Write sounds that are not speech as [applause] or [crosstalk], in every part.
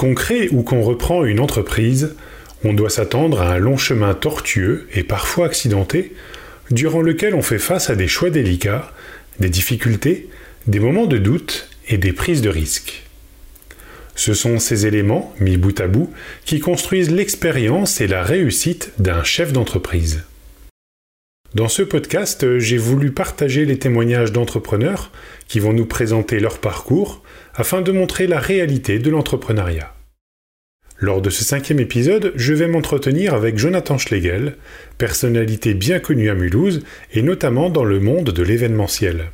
Lorsqu'on crée ou qu'on reprend une entreprise, on doit s'attendre à un long chemin tortueux et parfois accidenté, durant lequel on fait face à des choix délicats, des difficultés, des moments de doute et des prises de risques. Ce sont ces éléments, mis bout à bout, qui construisent l'expérience et la réussite d'un chef d'entreprise. Dans ce podcast, j'ai voulu partager les témoignages d'entrepreneurs qui vont nous présenter leur parcours afin de montrer la réalité de l'entrepreneuriat. Lors de ce cinquième épisode, je vais m'entretenir avec Jonathan Schlegel, personnalité bien connue à Mulhouse et notamment dans le monde de l'événementiel.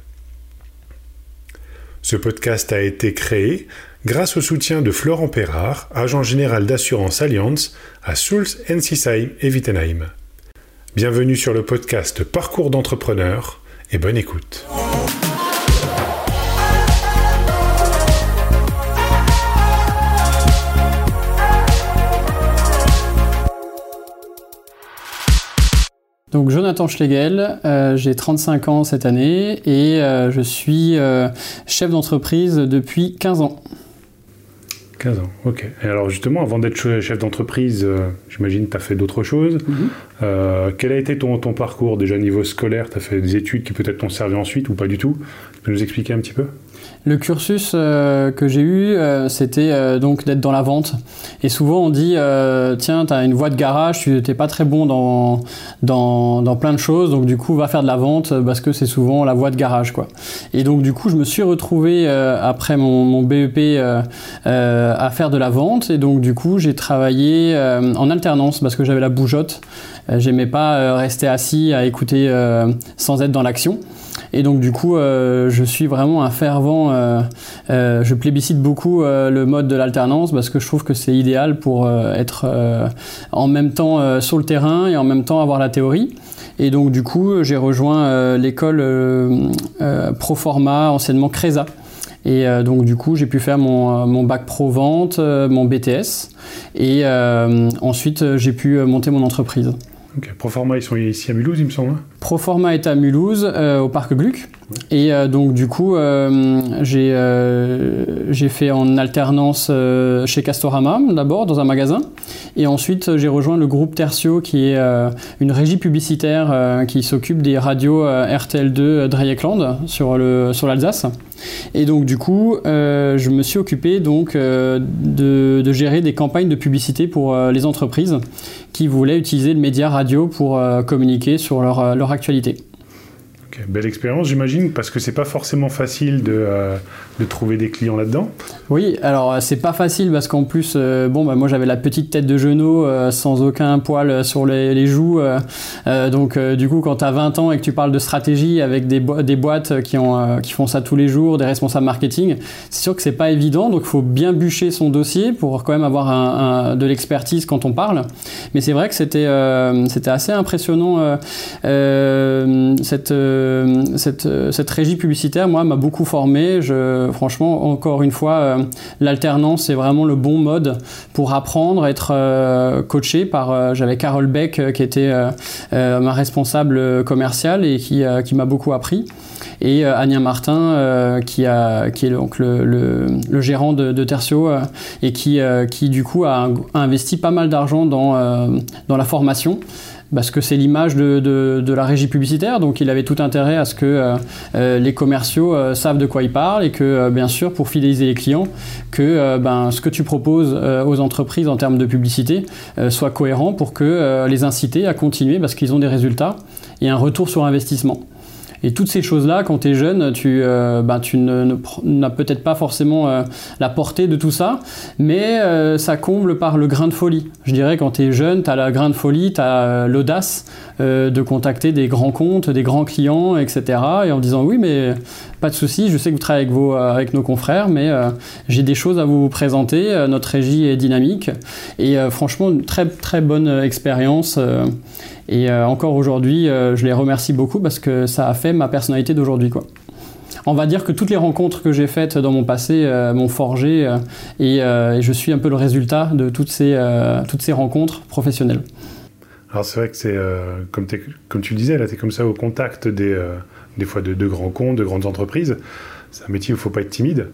Ce podcast a été créé grâce au soutien de Florent Perrard, agent général d'assurance Allianz à Sulz, Ensisheim et Wittenheim. Bienvenue sur le podcast Parcours d'entrepreneur et bonne écoute. Donc Jonathan Schlegel, euh, j'ai 35 ans cette année et euh, je suis euh, chef d'entreprise depuis 15 ans. 15 ans, ok. Et alors justement, avant d'être chef d'entreprise, j'imagine que tu as fait d'autres choses. Mhm. Quel a été ton, ton parcours déjà niveau scolaire? Tu as fait des études qui peut-être t'ont servi ensuite ou pas du tout? Tu peux nous expliquer un petit peu? Le cursus euh, que j'ai eu, euh, c'était euh, donc d'être dans la vente. Et souvent on dit, tiens, tu as une voie de garage, tu n'es pas très bon dans, dans, dans, plein de choses, donc du coup va faire de la vente parce que c'est souvent la voie de garage. Quoi. Et donc du coup je me suis retrouvé après mon, mon BEP à faire de la vente. Et donc du coup j'ai travaillé en alternance parce que j'avais la bougeotte. J'aimais pas rester assis à écouter sans être dans l'action. Et donc du coup, euh, je suis vraiment un fervent, euh, euh, je plébiscite beaucoup le mode de l'alternance parce que je trouve que c'est idéal pour être en même temps sur le terrain et en même temps avoir la théorie. Et donc du coup, j'ai rejoint l'école Proforma, anciennement Cresa. Et donc du coup, j'ai pu faire mon, bac pro vente, mon BTS, et ensuite j'ai pu monter mon entreprise. Proforma, ils sont ici à Mulhouse, il me semble. Proforma est à Mulhouse, euh, au parc Gluck. Et euh, donc, du coup, euh, j'ai fait en alternance chez Castorama, d'abord, dans un magasin. Et ensuite, j'ai rejoint le groupe Tertio, qui est une régie publicitaire qui s'occupe des radios RTL2 Dreieckland sur l'Alsace. Sur et donc, du coup, je me suis occupé donc, de, de, gérer des campagnes de publicité pour les entreprises qui voulaient utiliser le média radio pour euh, communiquer sur leur, euh, leur Belle expérience, j'imagine, parce que c'est pas forcément facile de, euh, de trouver des clients là-dedans. Oui, alors euh, c'est pas facile parce qu'en plus, euh, bon, bah, moi j'avais la petite tête de genou sans aucun poil sur les, joues. donc, du coup, quand tu as 20 ans et que tu parles de stratégie avec des, boîtes qui, ont, qui font ça tous les jours, des responsables marketing, c'est sûr que c'est pas évident. Donc, il faut bien bûcher son dossier pour quand même avoir de l'expertise quand on parle. Mais c'est vrai que c'était assez impressionnant cette euh, euh, régie publicitaire, moi, m'a beaucoup formé. Franchement, encore une fois, euh, l'alternance est vraiment le bon mode pour apprendre, être coaché par. J'avais Carole Beck qui était ma responsable commerciale et qui, qui m'a beaucoup appris et Ania Martin qui, a, qui est donc le, le, gérant de, de Tertio et qui, qui du coup a, a investi pas mal d'argent dans, dans la formation parce que c'est l'image de, la régie publicitaire, donc il avait tout intérêt à ce que euh, euh, les commerciaux euh, savent de quoi ils parlent et que, bien sûr, pour fidéliser les clients, que ben, ce que tu proposes aux entreprises en termes de publicité soit cohérent pour que les inciter à continuer parce qu'ils ont des résultats et un retour sur investissement. Et toutes ces choses-là, quand tu es jeune, tu, euh, bah, tu n'as peut-être pas forcément euh, la portée de tout ça, mais euh, ça comble par le grain de folie. Je dirais quand tu es jeune, tu as la grain de folie, tu as l'audace de contacter des grands comptes, des grands clients, etc. Et en disant oui, mais pas de souci, je sais que vous travaillez avec, vos, avec nos confrères, mais j'ai des choses à vous présenter. notre régie est dynamique. Et franchement, une très très bonne expérience. Et euh, encore aujourd'hui, euh, je les remercie beaucoup parce que ça a fait ma personnalité d'aujourd'hui. quoi. On va dire que toutes les rencontres que j'ai faites dans mon passé euh, m'ont forgé et, je suis un peu le résultat de toutes ces, toutes ces rencontres professionnelles. Alors c'est vrai que c'est, comme, comme, tu le disais, là tu es comme ça au contact des, des fois de, de, grands comptes, de grandes entreprises. C'est un métier où il ne faut pas être timide.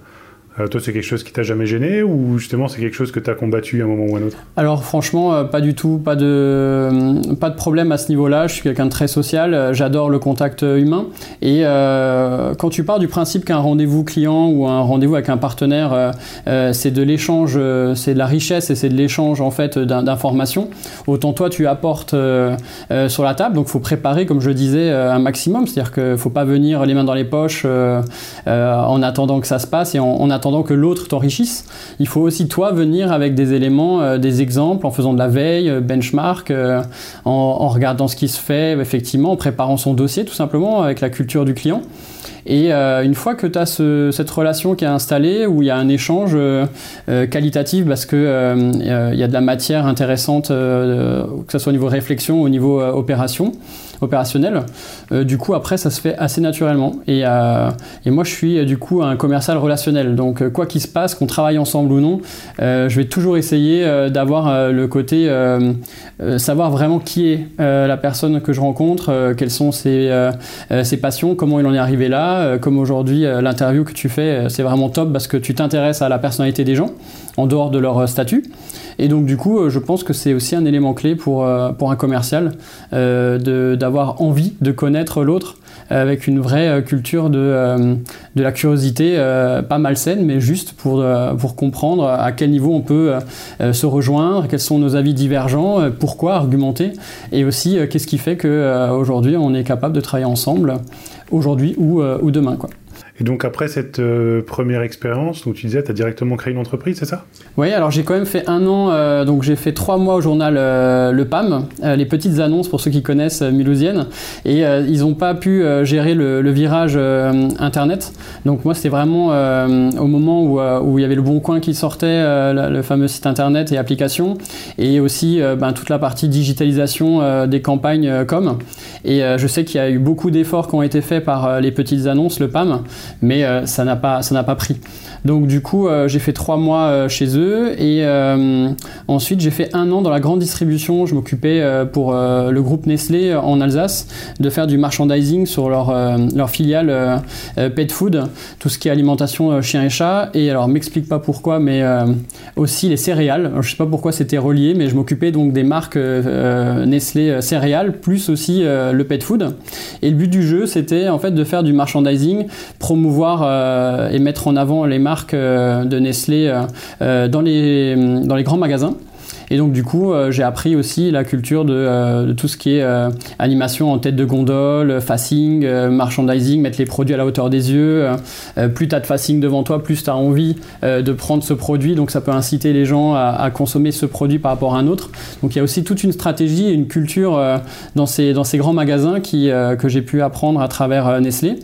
Euh, toi, c'est quelque chose qui t'a jamais gêné ou justement c'est quelque chose que tu as combattu à un moment ou à un autre Alors franchement, euh, pas du tout, pas de, euh, pas de problème à ce niveau-là. Je suis quelqu'un de très social, j'adore le contact humain. Et quand tu pars du principe qu'un rendez-vous client ou un rendez-vous avec un partenaire, c'est de l'échange, c'est de la richesse et c'est de l'échange en fait d'informations, autant toi tu apportes sur la table. Donc il faut préparer, comme je disais, un maximum. C'est-à-dire qu'il ne faut pas venir les mains dans les poches en attendant que ça se passe et en, en attendant que l'autre t'enrichisse. Il faut aussi toi venir avec des éléments, euh, des exemples, en faisant de la veille, euh, benchmark, euh, en, regardant ce qui se fait, effectivement, en préparant son dossier tout simplement avec la culture du client. Et une fois que tu as cette relation qui est installée, où il y a un échange qualitatif parce qu'il il y a de la matière intéressante, que ce soit au niveau réflexion, au niveau opération, opérationnel. Euh, du coup, après, ça se fait assez naturellement. Et, euh, et moi, je suis euh, du coup un commercial relationnel. Donc, quoi qu'il se passe, qu'on travaille ensemble ou non, je vais toujours essayer d'avoir le côté savoir vraiment qui est la personne que je rencontre, quelles sont ses, ses, passions, comment il en est arrivé là. comme aujourd'hui, l'interview que tu fais, c'est vraiment top parce que tu t'intéresses à la personnalité des gens en dehors de leur statut. Et donc du coup, je pense que c'est aussi un élément clé pour, pour un commercial d'avoir avoir envie de connaître l'autre euh, avec une vraie euh, culture de, euh, de la curiosité, pas malsaine, mais juste pour, pour comprendre à quel niveau on peut se rejoindre, quels sont nos avis divergents, pourquoi argumenter, et aussi qu'est-ce qui fait qu'aujourd'hui on est capable de travailler ensemble, aujourd'hui ou, ou demain. Quoi. Et donc après cette euh, première expérience, donc tu disais, tu as directement créé une entreprise, c'est ça? Oui, alors j'ai quand même fait un an, euh, donc j'ai fait trois mois au journal euh, Le PAM, les petites annonces pour ceux qui connaissent Mulhousienne, et ils n'ont pas pu gérer le, virage Internet. Donc moi c'était vraiment au moment où, où, il y avait le Bon Coin qui sortait, le fameux site Internet et applications, et aussi ben, toute la partie digitalisation des campagnes com. Et je sais qu'il y a eu beaucoup d'efforts qui ont été faits par les petites annonces, le PAM mais euh, ça n'a pas, ça n'a pas pris. Donc du coup, euh, j'ai fait trois mois euh, chez eux et ensuite j'ai fait un an dans la grande distribution. Je m'occupais pour le groupe Nestlé en Alsace de faire du merchandising sur leur, filiale pet food, tout ce qui est alimentation chien et chat. Et alors, m'explique pas pourquoi, mais aussi les céréales. je sais pas pourquoi c'était relié, mais je m'occupais donc des marques Nestlé céréales plus aussi le pet food. Et le but du jeu, c'était en fait de faire du merchandising promouvoir euh, et mettre en avant les marques euh, de Nestlé euh, dans, les, dans les grands magasins. Et donc du coup, j'ai appris aussi la culture de, tout ce qui est animation en tête de gondole, facing, merchandising, mettre les produits à la hauteur des yeux. plus tu as de facing devant toi, plus tu as envie de prendre ce produit. Donc ça peut inciter les gens à, consommer ce produit par rapport à un autre. Donc il y a aussi toute une stratégie et une culture dans, ces, dans ces grands magasins qui, que j'ai pu apprendre à travers Nestlé.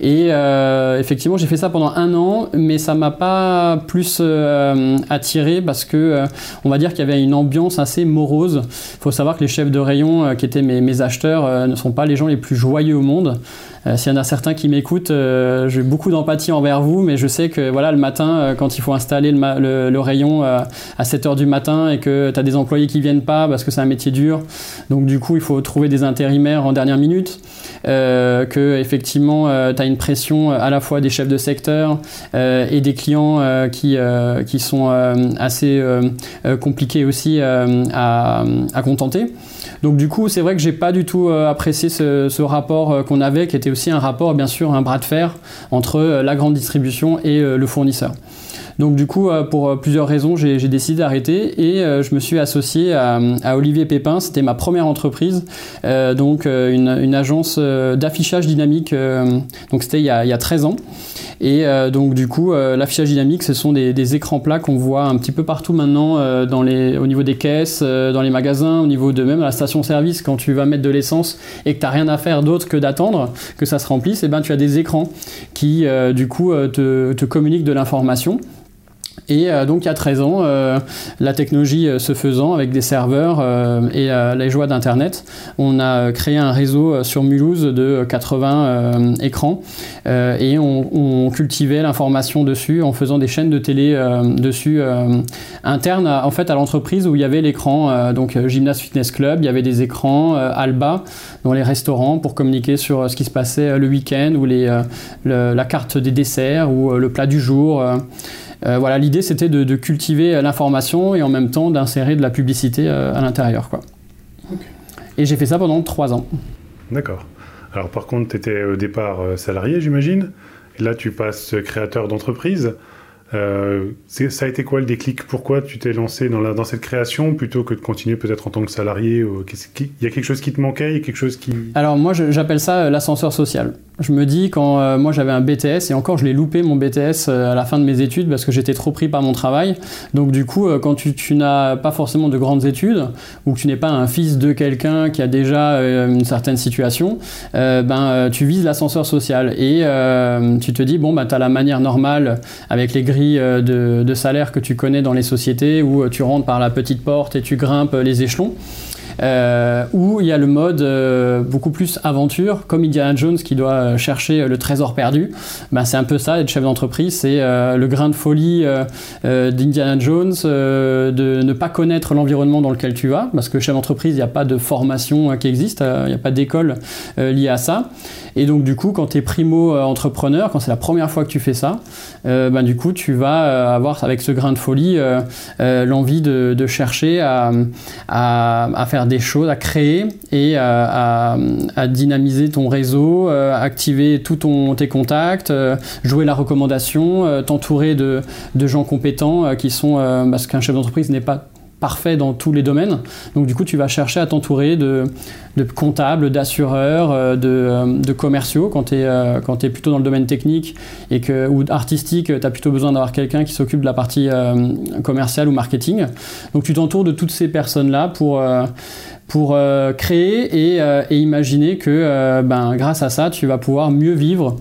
Et euh, effectivement, j'ai fait ça pendant un an, mais ça m'a pas plus euh, attiré parce que euh, on va dire qu'il y avait une ambiance assez morose. Il faut savoir que les chefs de rayon qui étaient mes, mes acheteurs ne sont pas les gens les plus joyeux au monde. S'il y en a certains qui m'écoutent, j'ai beaucoup d'empathie envers vous, mais je sais que voilà, le matin, quand il faut installer le, rayon à 7 h du matin et que tu as des employés qui viennent pas parce que c'est un métier dur, donc du coup, il faut trouver des intérimaires en dernière minute, que effectivement, tu as une pression euh, à la fois des chefs de secteur euh, et des clients euh, qui, qui sont assez compliqués aussi à, à contenter. Donc du coup, c'est vrai que j'ai pas du tout apprécié ce, ce rapport qu'on avait, qui était aussi un rapport, bien sûr, un bras de fer entre la grande distribution et le fournisseur. Donc du coup, euh, pour euh, plusieurs raisons, j'ai décidé d'arrêter et euh, je me suis associé à, Olivier Pépin. C'était ma première entreprise, donc une, agence d'affichage dynamique. donc c'était il, y a 13 ans. Et donc du coup, l'affichage dynamique, ce sont des, écrans plats qu'on voit un petit peu partout maintenant au niveau des caisses, dans les magasins, au niveau de même la station-service, quand tu vas mettre de l'essence et que tu n'as rien à faire d'autre que d'attendre que ça se remplisse, et eh ben tu as des écrans qui du coup te communiquent de l'information. Et donc il y a 13 ans, la technologie se faisant avec des serveurs et les joies d'Internet, on a créé un réseau sur Mulhouse de 80 écrans et on, on cultivait l'information dessus en faisant des chaînes de télé dessus internes en fait à l'entreprise où il y avait l'écran, donc Gymnase Fitness Club, il y avait des écrans Alba dans les restaurants pour communiquer sur ce qui se passait le week-end ou les, la carte des desserts ou le plat du jour. Euh, voilà, l'idée c'était de, cultiver l'information et en même temps d'insérer de la publicité euh, à l'intérieur. Quoi. Et j'ai fait ça pendant trois ans. D'accord. Alors par contre, tu étais au départ euh, salarié, j'imagine. Et là, tu passes créateur d'entreprise. Euh, ça a été quoi le déclic? Pourquoi tu t'es lancé dans, la, dans cette création plutôt que de continuer peut-être en tant que salarié Il y a quelque chose qui te manquait? Il y a quelque chose qui... Alors moi j'appelle ça euh, l'ascenseur social. Je me dis quand euh, moi j'avais un BTS et encore je l'ai loupé mon BTS à la fin de mes études parce que j'étais trop pris par mon travail. Donc du coup quand tu, tu n'as pas forcément de grandes études ou que tu n'es pas un fils de quelqu'un qui a déjà une certaine situation, ben tu vises l'ascenseur social et tu te dis bon bah tu as la manière normale avec les grilles euh, de, de, salaire que tu connais dans les sociétés où euh, tu rentres par la petite porte et tu grimpes les échelons. Euh, où il y a le mode euh, beaucoup plus aventure, comme Indiana Jones qui doit euh, chercher le trésor perdu. Ben, c'est un peu ça, être chef d'entreprise, c'est le grain de folie d'Indiana Jones, de ne pas connaître l'environnement dans lequel tu vas, parce que chef d'entreprise, il n'y a pas de formation qui existe, il n'y a pas d'école liée à ça. Et donc du coup, quand tu es primo-entrepreneur, quand c'est la première fois que tu fais ça, ben, du coup, tu vas avoir avec ce grain de folie l'envie de, chercher à, faire des choses, à créer et à, dynamiser ton réseau, euh, activer tous tes contacts, euh, jouer la recommandation, euh, t'entourer de, gens compétents qui sont, parce qu'un chef d'entreprise n'est pas parfait dans tous les domaines. Donc du coup, tu vas chercher à t'entourer de, comptables, d'assureurs, de, commerciaux quand tu es, plutôt dans le domaine technique et que, ou artistique, tu as plutôt besoin d'avoir quelqu'un qui s'occupe de la partie commerciale ou marketing. Donc tu t'entoures de toutes ces personnes-là pour pour euh, créer euh, et, imaginer que euh, ben, grâce à ça, tu vas pouvoir mieux vivre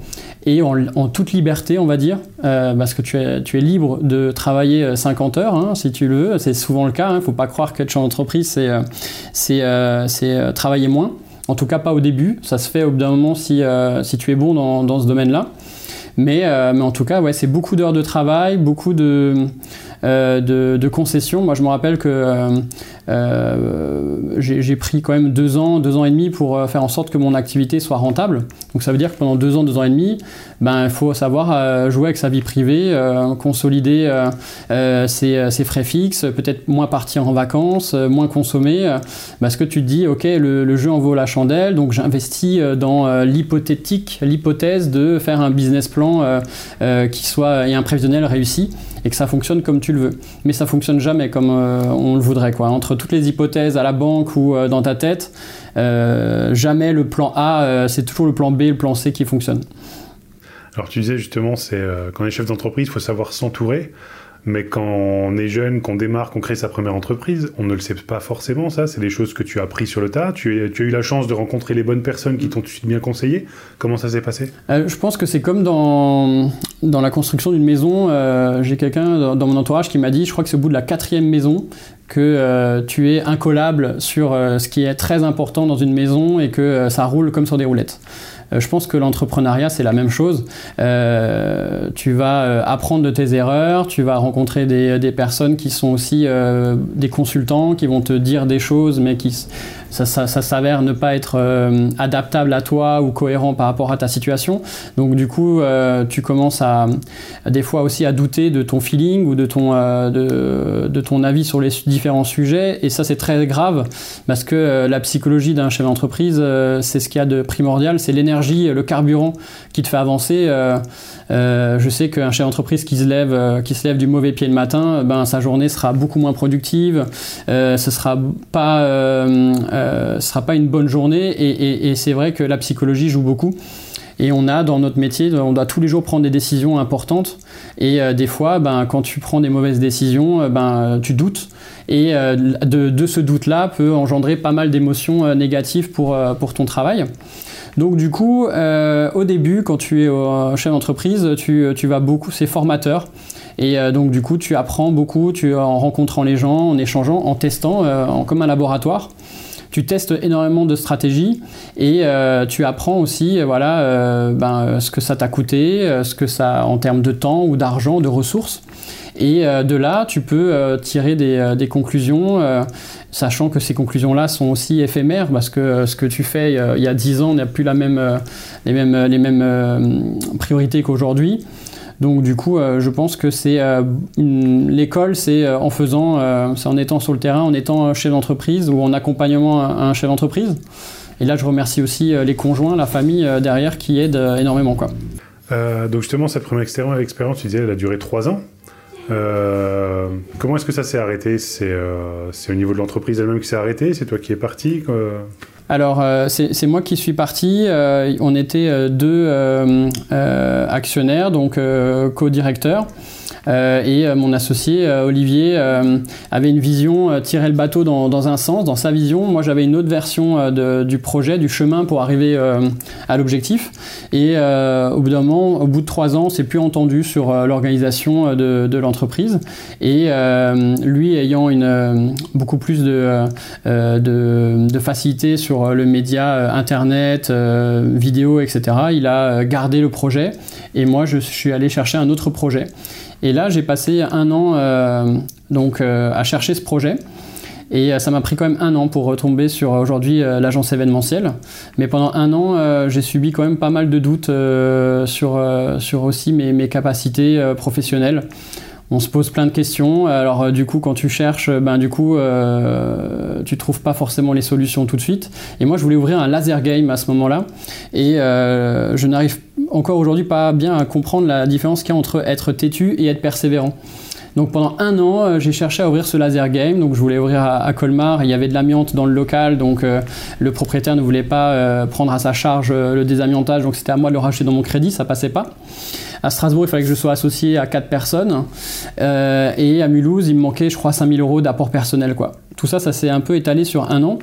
et en, toute liberté, on va dire, parce que tu es, tu es libre de travailler 50 heures, hein, si tu le veux. C'est souvent le cas. Il hein. ne faut pas croire qu'être chef d'entreprise, c'est travailler moins. En tout cas, pas au début. Ça se fait au bout d'un moment si, si tu es bon dans, dans ce domaine-là. Mais, mais, en tout cas, ouais, c'est beaucoup d'heures de travail, beaucoup de, de, de, concessions. Moi, je me rappelle que euh, j'ai pris quand même deux ans, deux ans et demi pour euh, faire en sorte que mon activité soit rentable. Donc ça veut dire que pendant deux ans, deux ans et demi, ben, il faut savoir euh, jouer avec sa vie privée, consolider ses, frais fixes, peut-être moins partir en vacances, moins consommer, parce que tu te dis, ok, le, jeu en vaut la chandelle, donc j'investis dans l'hypothétique, l'hypothèse de faire un business plan qui soit et un prévisionnel réussi et que ça fonctionne comme tu le veux. Mais ça fonctionne jamais comme on le voudrait. Quoi. Entre toutes les hypothèses à la banque ou euh, dans ta tête, euh, jamais le plan A, euh, c'est toujours le plan B, le plan C qui fonctionne. Alors tu disais justement, c'est quand on est chef d'entreprise, il faut savoir s'entourer. Mais quand on est jeune, qu'on démarre, qu'on crée sa première entreprise, on ne le sait pas forcément, ça. C'est des choses que tu as appris sur le tas. Tu, as eu la chance de rencontrer les bonnes personnes qui t'ont tout de suite bien conseillé. Comment ça s'est passé? Je pense que c'est comme dans, dans la construction d'une maison. J'ai quelqu'un dans, mon entourage qui m'a dit, je crois que c'est au bout de la quatrième maison, que euh, tu es incollable sur euh, ce qui est très important dans une maison et que euh, ça roule comme sur des roulettes. Euh, je pense que l'entrepreneuriat, c'est la même chose. Euh, tu vas euh, apprendre de tes erreurs, tu vas rencontrer des, des personnes qui sont aussi des consultants, qui vont te dire des choses, mais qui ça, s'avère ne pas être adaptable à toi ou cohérent par rapport à ta situation. Donc du coup, tu commences à, des fois aussi à douter de ton feeling ou de ton, de, de, ton avis sur les différents sujets. Et ça, c'est très grave parce que la psychologie d'un chef d'entreprise, c'est ce qu'il y a de primordial, c'est l'énergie le carburant qui te fait avancer. Euh, euh, je sais qu'un chef d'entreprise qui se lève, euh, qui se lève du mauvais pied le matin, ben sa journée sera beaucoup moins productive. ce sera pas, sera pas une bonne journée. Et, c'est vrai que la psychologie joue beaucoup. Et on a dans notre métier, on doit tous les jours prendre des décisions importantes. Et des fois, ben, quand tu prends des mauvaises décisions, ben, tu doutes. Et de, ce doute-là peut engendrer pas mal d'émotions négatives pour, pour ton travail. Donc du coup, euh, au début, quand tu es chef d'entreprise, tu, vas beaucoup, c'est formateur. Et donc du coup, tu apprends beaucoup, tu en rencontrant les gens, en échangeant, en testant, comme un laboratoire tu testes énormément de stratégies et tu apprends aussi voilà ben, ce que ça t'a coûté, ce que ça en termes de temps ou d'argent, de ressources. Et euh, de là, tu peux euh, tirer des, euh, conclusions, sachant que ces conclusions-là sont aussi éphémères, parce que ce que tu fais il y a 10 ans n'a plus la même, les mêmes, les mêmes priorités qu'aujourd'hui. Donc du coup, je pense que c'est l'école, c'est en faisant, c'est en étant sur le terrain, en étant chef d'entreprise ou en accompagnement à un chef d'entreprise. Et là, je remercie aussi les conjoints, la famille derrière qui aident énormément. Donc justement, cette première expérience, tu disais, elle a duré 3 ans. Euh, comment est-ce que ça s'est arrêté? Euh, c'est, au niveau de l'entreprise elle-même qui s'est arrêté C'est toi qui es parti? Alors, euh, c'est, moi qui suis parti. on était deux actionnaires, donc co-directeurs. Euh, et euh, mon associé euh, Olivier avait une vision, tirer le bateau dans, un sens, dans sa vision. Moi, j'avais une autre version du projet, du chemin pour arriver à l'objectif. Et au bout au bout de trois ans, on s'est plus entendu sur l'organisation de, l'entreprise. Et lui, ayant une, beaucoup plus de, facilité sur le média Internet, vidéo, etc., il a gardé le projet. Et moi, je suis allé chercher un autre projet. Et là, j'ai passé un an euh, donc, euh, à chercher ce projet. Et euh, ça m'a pris quand même un an pour retomber sur aujourd'hui l'agence événementielle. Mais pendant un an, j'ai subi quand même pas mal de doutes sur, sur aussi mes, mes capacités professionnelles on se pose plein de questions. Alors euh, du coup, quand tu cherches, ben du coup, euh, tu trouves pas forcément les solutions tout de suite. Et moi, je voulais ouvrir un laser game à ce moment-là, et euh, je n'arrive encore aujourd'hui pas bien à comprendre la différence qu'il y a entre être têtu et être persévérant. Donc pendant un an, euh, j'ai cherché à ouvrir ce laser game. Donc je voulais ouvrir à, Colmar. Il y avait de l'amiante dans le local, donc le propriétaire ne voulait pas prendre à sa charge le désamiantage. Donc c'était à moi de le racheter dans mon crédit, ça passait pas. À Strasbourg, il fallait que je sois associé à 4 personnes. Euh, et à Mulhouse, il me manquait, je crois, 5000 euros d'apport personnel. Quoi. Tout ça, ça s'est un peu étalé sur un an.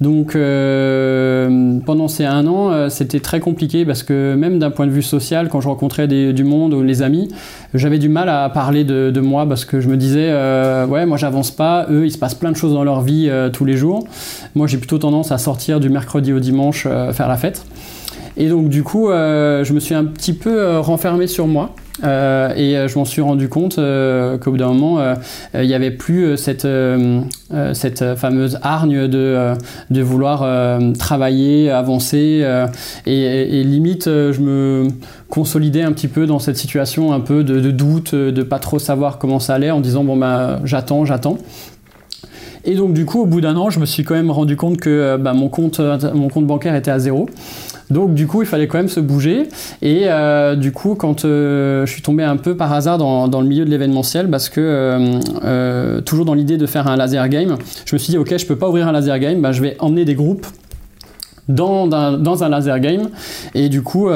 Donc euh, pendant ces un an, euh, c'était très compliqué parce que même d'un point de vue social, quand je rencontrais du monde ou les amis, j'avais du mal à parler de, moi parce que je me disais, ouais, moi j'avance pas, eux, il se passe plein de choses dans leur vie tous les jours. Moi, j'ai plutôt tendance à sortir du mercredi au dimanche faire la fête. Et donc du coup, euh, je me suis un petit peu euh, renfermé sur moi. Euh, et je m'en suis rendu compte qu'au bout d'un moment, il n'y avait plus cette, fameuse hargne de, de vouloir travailler, avancer. Et, limite, je me consolidais un petit peu dans cette situation un peu de, doute, de pas trop savoir comment ça allait, en disant bon bah j'attends, j'attends. Et donc du coup, au bout d'un an, je me suis quand même rendu compte que bah, mon, compte, mon compte bancaire était à zéro. Donc du coup, il fallait quand même se bouger. Et euh, du coup, quand euh, je suis tombé un peu par hasard dans, le milieu de l'événementiel, parce que euh, toujours dans l'idée de faire un laser game, je me suis dit, ok, je peux pas ouvrir un laser game, bah, je vais emmener des groupes dans un, laser game. Et du coup,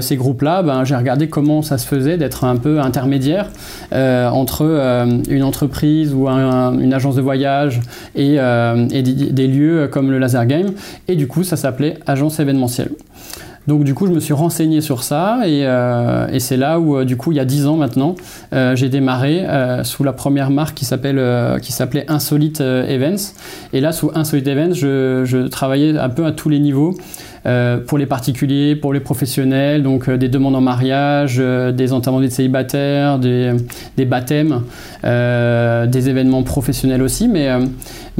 ces groupes-là, ben, j'ai regardé comment ça se faisait d'être un peu intermédiaire entre une entreprise ou une agence de voyage et des, lieux comme le laser game. Et du coup, ça s'appelait agence événementielle. Donc du coup, je me suis renseigné sur ça et, euh, c'est là où, euh, du coup, il y a 10 ans maintenant, euh, j'ai démarré sous la première marque qui s'appelle, qui s'appelait Insolite Events. Et là, sous Insolite Events, je, je travaillais un peu à tous les niveaux. Euh, pour les particuliers, pour les professionnels, donc euh, des demandes en mariage, euh, des enterrements des célibataires, des, des baptêmes, des événements professionnels aussi. Mais,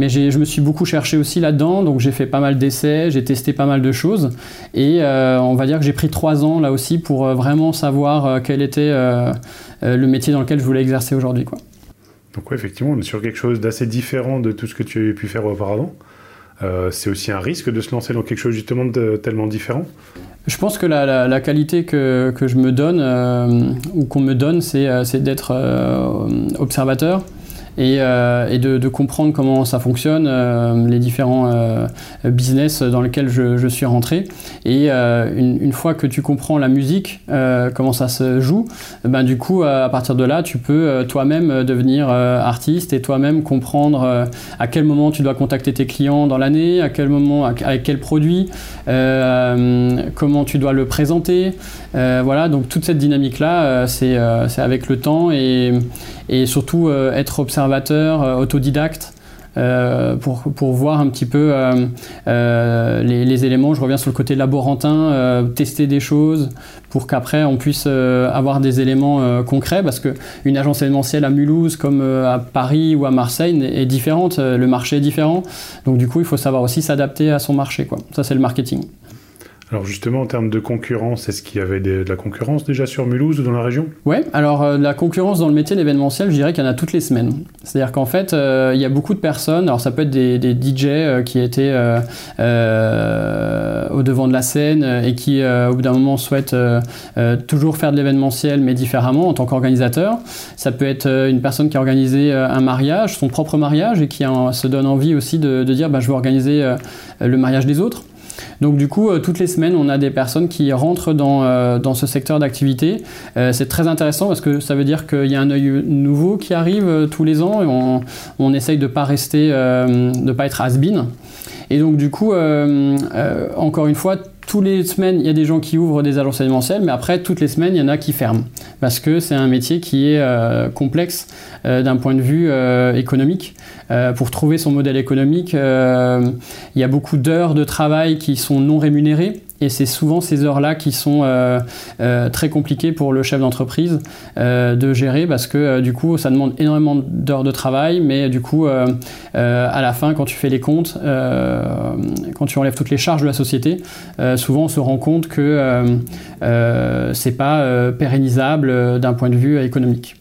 je me suis beaucoup cherché aussi là-dedans, donc j'ai fait pas mal d'essais, j'ai testé pas mal de choses. Et on va dire que j'ai pris trois ans là aussi pour vraiment savoir quel était le métier dans lequel je voulais exercer aujourd'hui. Donc oui, effectivement, on est sur quelque chose d'assez différent de tout ce que tu as pu faire auparavant. Euh, c'est aussi un risque de se lancer dans quelque chose justement de tellement différent. Je pense que la, qualité que, je me donne, euh, ou qu'on me donne, c'est, euh, d'être observateur et, de, comprendre comment ça fonctionne, les différents business dans lesquels je, suis rentré. Et une, fois que tu comprends la musique, comment ça se joue, ben, du coup, à partir de là, tu peux toi-même devenir artiste et toi-même comprendre à quel moment tu dois contacter tes clients dans l'année, à quel moment, avec quel produit, comment tu dois le présenter. voilà, donc toute cette dynamique-là, c'est avec le temps et, surtout euh, être observateur, euh, autodidacte. Euh, pour, pour, voir un petit peu les, éléments. Je reviens sur le côté laborantin, tester des choses pour qu'après on puisse avoir des éléments concrets parce qu'une agence événementielle à Mulhouse comme à Paris ou à Marseille est, différente, le marché est différent. Donc du coup il faut savoir aussi s'adapter à son marché. Ça c'est le marketing. Alors justement, en termes de concurrence, est-ce qu'il y avait de la concurrence déjà sur Mulhouse ou dans la région? Oui, alors euh, la concurrence dans le métier de l'événementiel, je dirais qu'il y en a toutes les semaines. C'est-à-dire qu'en fait, euh, il y a beaucoup de personnes, alors ça peut être des, DJ euh, qui étaient au devant de la scène et qui au bout d'un moment souhaitent toujours faire de l'événementiel mais différemment en tant qu'organisateur. Ça peut être une personne qui a organisé un mariage, son propre mariage et qui se donne envie aussi de, dire bah, je veux organiser le mariage des autres. Donc du coup, euh, toutes les semaines, on a des personnes qui rentrent dans, euh, ce secteur d'activité. Euh, c'est très intéressant parce que ça veut dire qu'il y a un œil nouveau qui arrive tous les ans et on, on essaye de ne pas rester, de pas être has-been. Et donc du coup, encore une fois, toutes les semaines, il y a des gens qui ouvrent des agences événementielles, mais après, toutes les semaines, il y en a qui ferment. Parce que c'est un métier qui est complexe d'un point de vue économique. Euh, pour trouver son modèle économique, euh, il y a beaucoup d'heures de travail qui sont non rémunérées. Et c'est souvent ces heures-là qui sont euh, très compliquées pour le chef d'entreprise de gérer parce que du coup, ça demande énormément d'heures de travail, mais du coup, à la fin, quand tu fais les comptes, quand tu enlèves toutes les charges de la société, souvent on se rend compte que c'est pas pérennisable d'un point de vue économique.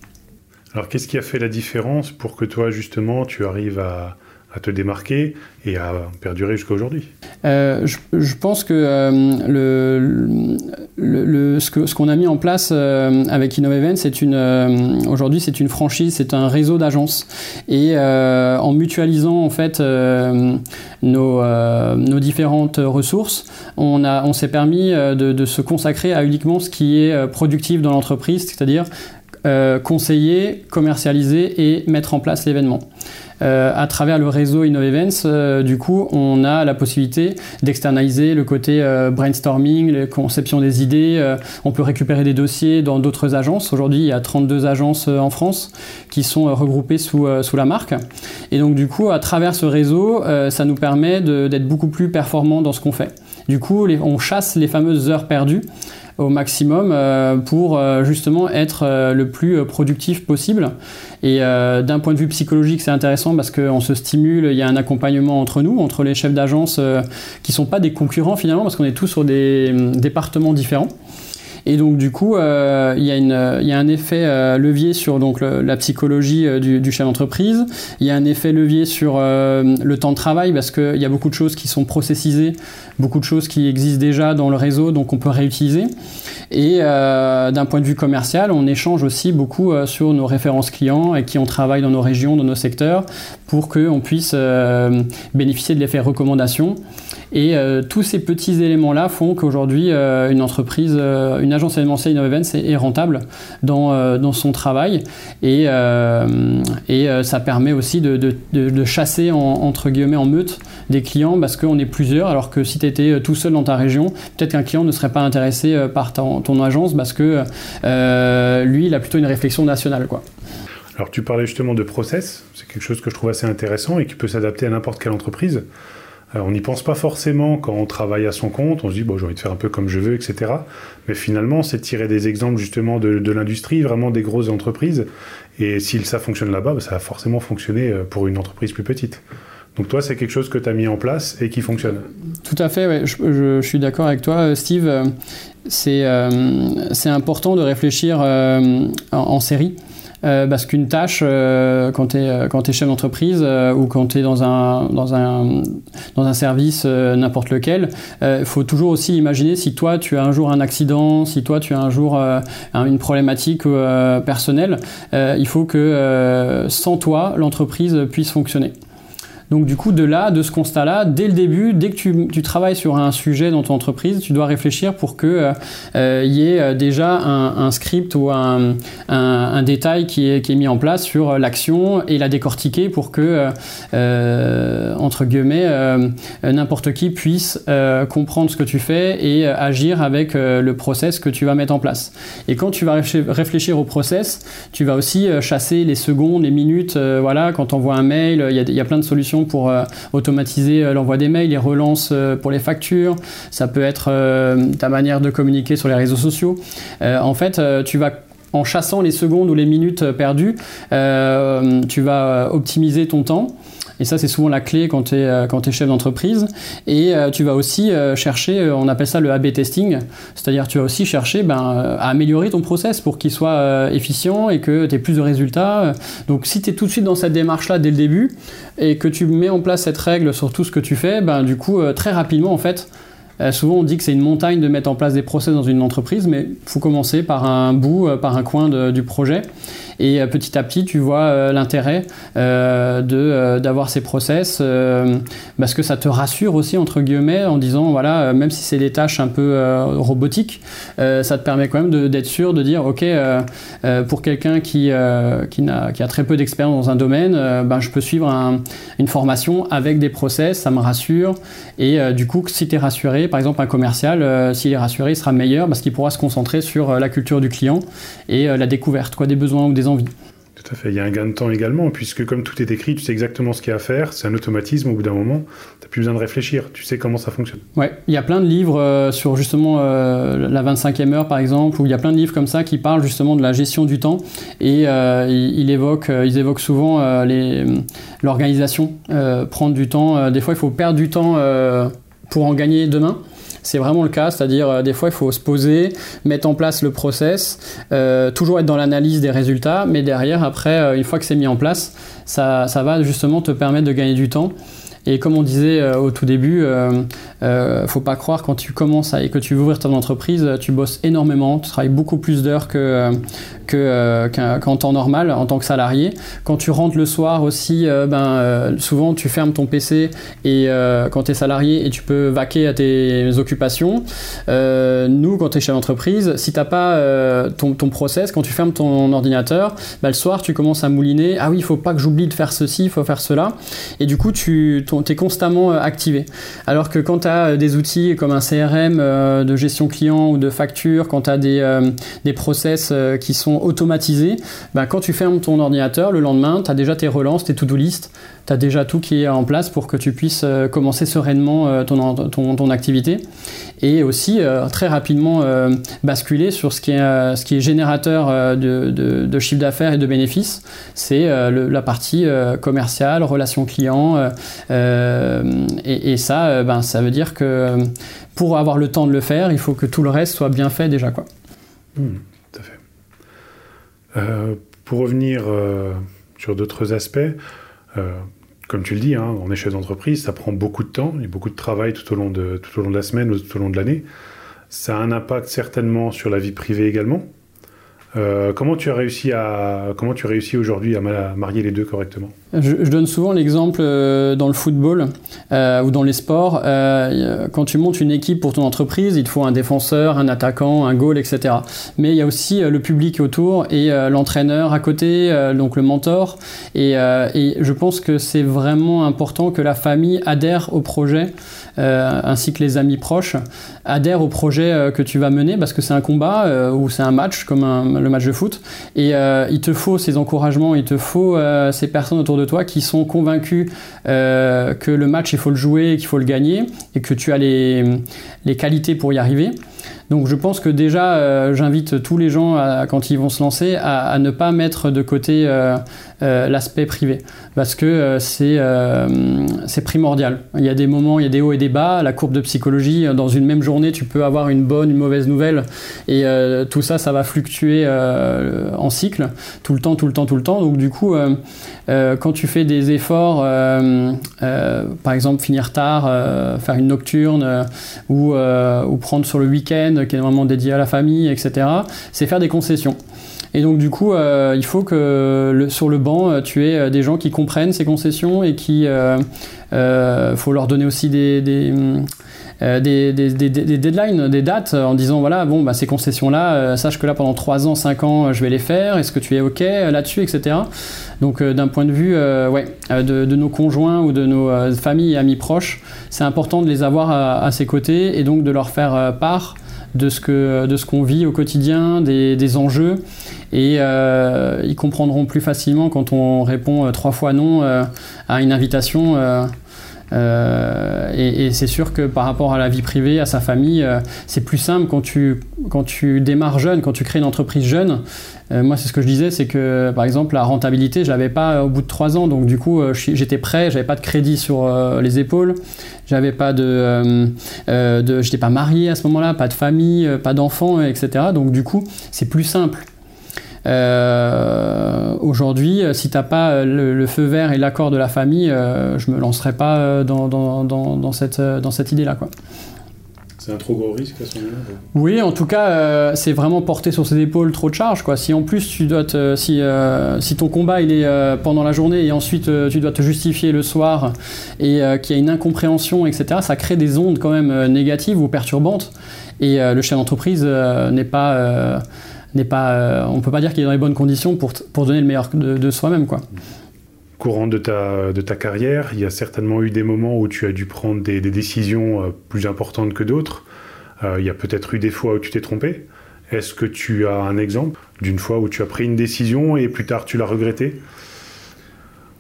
Alors qu'est-ce qui a fait la différence pour que toi justement tu arrives à, te démarquer et à perdurer jusqu'à aujourd'hui euh, je, pense que, euh, le, ce qu'on a mis en place euh, avec InnoEvent, c'est une aujourd'hui c'est une franchise, c'est un réseau d'agences et en mutualisant en fait nos, nos, différentes ressources, on, on s'est permis de, se consacrer à uniquement ce qui est productif dans l'entreprise, c'est-à-dire euh, conseiller, commercialiser et mettre en place l'événement. Euh, à travers le réseau InnoEvents, euh, du coup, on a la possibilité d'externaliser le côté brainstorming, la conception des idées. on peut récupérer des dossiers dans d'autres agences. Aujourd'hui, il y a 32 agences en France qui sont regroupées sous, sous la marque. Et donc, du coup, à travers ce réseau, ça nous permet d'être beaucoup plus performants dans ce qu'on fait. Du coup, on chasse les fameuses heures perdues au maximum euh, pour euh, justement être euh, le plus productif possible. Et d'un point de vue psychologique, c'est intéressant parce qu'on se stimule, il y a un accompagnement entre nous, entre les chefs d'agence qui ne sont pas des concurrents finalement, parce qu'on est tous sur des départements différents. Et donc du coup, euh, il, y a une, il y, a un effet euh, levier sur donc, la psychologie euh, du, du, chef d'entreprise. Il y a un effet levier sur le temps de travail parce qu'il y a beaucoup de choses qui sont processisées, beaucoup de choses qui existent déjà dans le réseau, donc on peut réutiliser. Et d'un point de vue commercial, on échange aussi beaucoup sur nos références clients et qui on travaille dans nos régions, dans nos secteurs, pour qu'on puisse bénéficier de l'effet recommandation. Et tous ces petits éléments-là font qu'aujourd'hui, une entreprise, une agence événementielle InnoEvents est, rentable dans, euh, dans, son travail et, euh, et euh, ça permet aussi de, de, chasser entre guillemets en meute des clients parce qu'on est plusieurs alors que si tu étais tout seul dans ta région, peut-être qu'un client ne serait pas intéressé par ton, ton agence parce que lui, il a plutôt une réflexion nationale. Alors tu parlais justement de process, c'est quelque chose que je trouve assez intéressant et qui peut s'adapter à n'importe quelle entreprise. Euh, on n'y pense pas forcément quand on travaille à son compte, on se dit bon j'ai envie de faire un peu comme je veux, etc. Mais finalement c'est tirer des exemples justement de, l'industrie, vraiment des grosses entreprises. Et si ça fonctionne là-bas, bah, ça va forcément fonctionner euh, pour une entreprise plus petite. Donc toi, c'est quelque chose que tu as mis en place et qui fonctionne. Tout à fait, je, suis d'accord avec toi, euh, Steve. C'est important de réfléchir en, série. Parce qu'une tâche, quand tu es, es, chef d'entreprise ou quand tu es dans un, dans un, dans un service, n'importe lequel, il faut toujours aussi imaginer si toi tu as un jour un accident, si toi tu as un jour une problématique personnelle, il faut que sans toi, l'entreprise puisse fonctionner. Donc du coup, de là, de ce constat-là, dès le début, dès que tu, travailles sur un sujet dans ton entreprise, tu dois réfléchir pour qu'il euh, euh, y ait euh, déjà un, script ou un, détail qui est, mis en place sur l'action et la décortiquer pour que, entre guillemets, n'importe qui puisse comprendre ce que tu fais et agir avec le process que tu vas mettre en place. Et quand tu vas réfléchir au process, tu vas aussi chasser les secondes, les minutes. voilà, quand on envoie un mail, il y a plein de solutions pour euh, automatiser euh, l'envoi des mails, les relances euh, pour les factures. Ça peut être ta manière de communiquer sur les réseaux sociaux. en fait, tu vas en chassant les secondes ou les minutes perdues, tu vas optimiser ton temps. Et ça, c'est souvent la clé quand tu es, euh, chef d'entreprise. Et euh, tu vas aussi euh, chercher, on appelle ça le A-B testing, c'est-à-dire tu vas aussi chercher ben, à améliorer ton process pour qu'il soit efficient et que tu aies plus de résultats. Donc si tu es tout de suite dans cette démarche-là dès le début et que tu mets en place cette règle sur tout ce que tu fais, ben, du coup, très rapidement, en fait, souvent, on dit que c'est une montagne de mettre en place des process dans une entreprise, mais il faut commencer par un bout, par un coin du projet. Et euh, petit à petit, tu vois euh, l'intérêt euh, d'avoir ces process parce que ça te rassure aussi entre guillemets en disant voilà même si c'est des tâches un peu robotiques, ça te permet quand même d'être sûr de dire ok pour quelqu'un qui qui a très peu d'expérience dans un domaine, ben, je peux suivre une formation avec des process, ça me rassure et du coup si tu es rassuré, par exemple un commercial, s'il est rassuré, il sera meilleur parce qu'il pourra se concentrer sur la culture du client et la découverte quoi, des besoins ou des envie. Tout à fait. Il y a un gain de temps également, puisque comme tout est écrit, tu sais exactement ce qu'il y a à faire. C'est un automatisme au bout d'un moment. Tu n'as plus besoin de réfléchir. Tu sais comment ça fonctionne. Ouais. Il y a plein de livres euh, sur justement euh, la 25e heure, par exemple, où il y a plein de livres comme ça qui parlent justement de la gestion du temps. Et euh, ils, évoquent, ils évoquent souvent l'organisation, prendre du temps. des fois, il faut perdre du temps pour en gagner demain. C'est vraiment le cas, c'est-à-dire euh, des fois il faut se poser, mettre en place le process, euh, toujours être dans l'analyse des résultats, mais derrière après, euh, une fois que c'est mis en place, ça, ça va justement te permettre de gagner du temps. Et comme on disait euh, au tout début, euh, euh, faut pas croire quand tu commences et que tu veux ouvrir ton entreprise, tu bosses énormément, tu travailles beaucoup plus d'heures que qu'en temps normal en tant que salarié. Quand tu rentres le soir aussi, ben souvent tu fermes ton PC et quand tu es salarié et tu peux vaquer à tes occupations. nous, quand tu es chef d'entreprise, si t'as pas ton, ton, process, quand tu fermes ton ordinateur, ben, le soir tu commences à mouliner. Ah oui, il faut pas que j'oublie de faire ceci, il faut faire cela. Et du coup, tu tu es constamment euh, activé. Alors que quand tu as euh, des outils comme un CRM euh, de gestion client ou de facture, quand tu as des, des process qui sont automatisés, bah, quand tu fermes ton ordinateur le lendemain, tu as déjà tes relances, tes to-do list, tu as déjà tout qui est en place pour que tu puisses commencer sereinement ton, ton, ton activité et aussi très rapidement basculer sur ce qui est, ce qui est générateur de, de, chiffre d'affaires et de bénéfices, c'est la partie commerciale, relation client, euh, et, ça, euh, ben, ça veut dire que pour avoir le temps de le faire, il faut que tout le reste soit bien fait déjà. Quoi. Hmm, tout à fait. Euh, pour revenir sur d'autres aspects, comme tu le dis, hein, on d'entreprise, ça prend beaucoup de temps, a beaucoup de travail tout au long de, la semaine ou tout au long de l'année. Ça a un impact certainement sur la vie privée également. Euh, comment tu as réussi aujourd'hui à marier les deux correctement? Je, donne souvent l'exemple euh, dans le football euh, ou dans les sports. quand tu montes une équipe pour ton entreprise, il te faut un défenseur, un attaquant, un goal, etc. Mais il y a aussi le public autour et l'entraîneur à côté, donc le mentor. Et, je pense que c'est vraiment important que la famille adhère au projet. ainsi que les amis proches adhèrent au projet que tu vas mener parce que c'est un combat ou c'est un match comme le match de foot. Et euh, il te faut ces encouragements, il te faut euh, ces personnes autour de toi qui sont convaincus euh, que le match, il faut le jouer, qu'il faut le gagner, et que tu as les, les qualités pour y arriver. Donc je pense que déjà, euh, j'invite tous les gens, quand ils vont se lancer, à, ne pas mettre de côté euh, euh, l'aspect privé, parce que c'est primordial. Il y a des moments, il y a des hauts et des bas. La courbe de psychologie, dans une même journée, tu peux avoir une bonne, une mauvaise nouvelle, et tout ça, ça va fluctuer en cycle, tout le temps, tout le temps, tout le temps. Donc du coup, quand tu fais des efforts, par exemple finir tard, faire une nocturne, ou, ou prendre sur le week-end, qui est normalement dédié à la famille, etc., c'est faire des concessions. Et donc du coup, euh, il faut que sur le banc, euh, tu aies euh, des gens qui comprennent ces concessions et qui... Faut leur donner aussi des, deadlines, des dates, en disant, voilà, bon, bah, ces concessions-là, sache que là, pendant 3 ans, 5 ans, je vais les faire, est-ce que tu es OK là-dessus, etc. Donc d'un point de vue ouais, de, nos conjoints ou de nos familles et amis proches, c'est important de les avoir à, ses côtés et donc de leur faire part de ce que de ce qu'on vit au quotidien, des, enjeux, et euh, ils comprendront plus facilement quand on répond euh, trois fois non euh, à une invitation. Et, c'est sûr que par rapport à la vie privée, à sa famille, c'est plus simple quand tu, quand tu démarres jeune, quand tu crées une entreprise jeune. moi, c'est ce que je disais, c'est que par exemple, la rentabilité, je l'avais pas au bout de trois ans, donc du coup, j'étais prêt, j'avais pas de crédit sur les épaules, j'avais pas de, euh, euh, pas marié à ce moment-là, pas de famille, euh, pas d'enfants, etc. Donc du coup, c'est plus simple. Aujourd'hui, si t'as pas le, feu vert et l'accord de la famille, je me lancerai pas dans, dans, dans, dans cette, dans cette idée-là. C'est un trop gros risque à ce moment-là Oui, en tout cas, euh, c'est vraiment porter sur ses épaules trop de charges. Quoi. Si en plus, tu dois si, euh, si ton combat il est euh, pendant la journée et ensuite tu dois te justifier le soir et qu'il y a une incompréhension, etc., ça crée des ondes quand même négatives ou perturbantes. Et le chef d'entreprise n'est pas. N'est pas on peut pas dire qu'il est dans les bonnes conditions pour, donner le meilleur de, soi-même. quoi courant de ta, carrière, il y a certainement eu des moments où tu as dû prendre des, décisions euh, plus importantes que d'autres. Euh, il y a peut-être eu des fois où tu t'es trompé. Est-ce que tu as un exemple d'une fois où tu as pris une décision et plus tard tu l'as regretté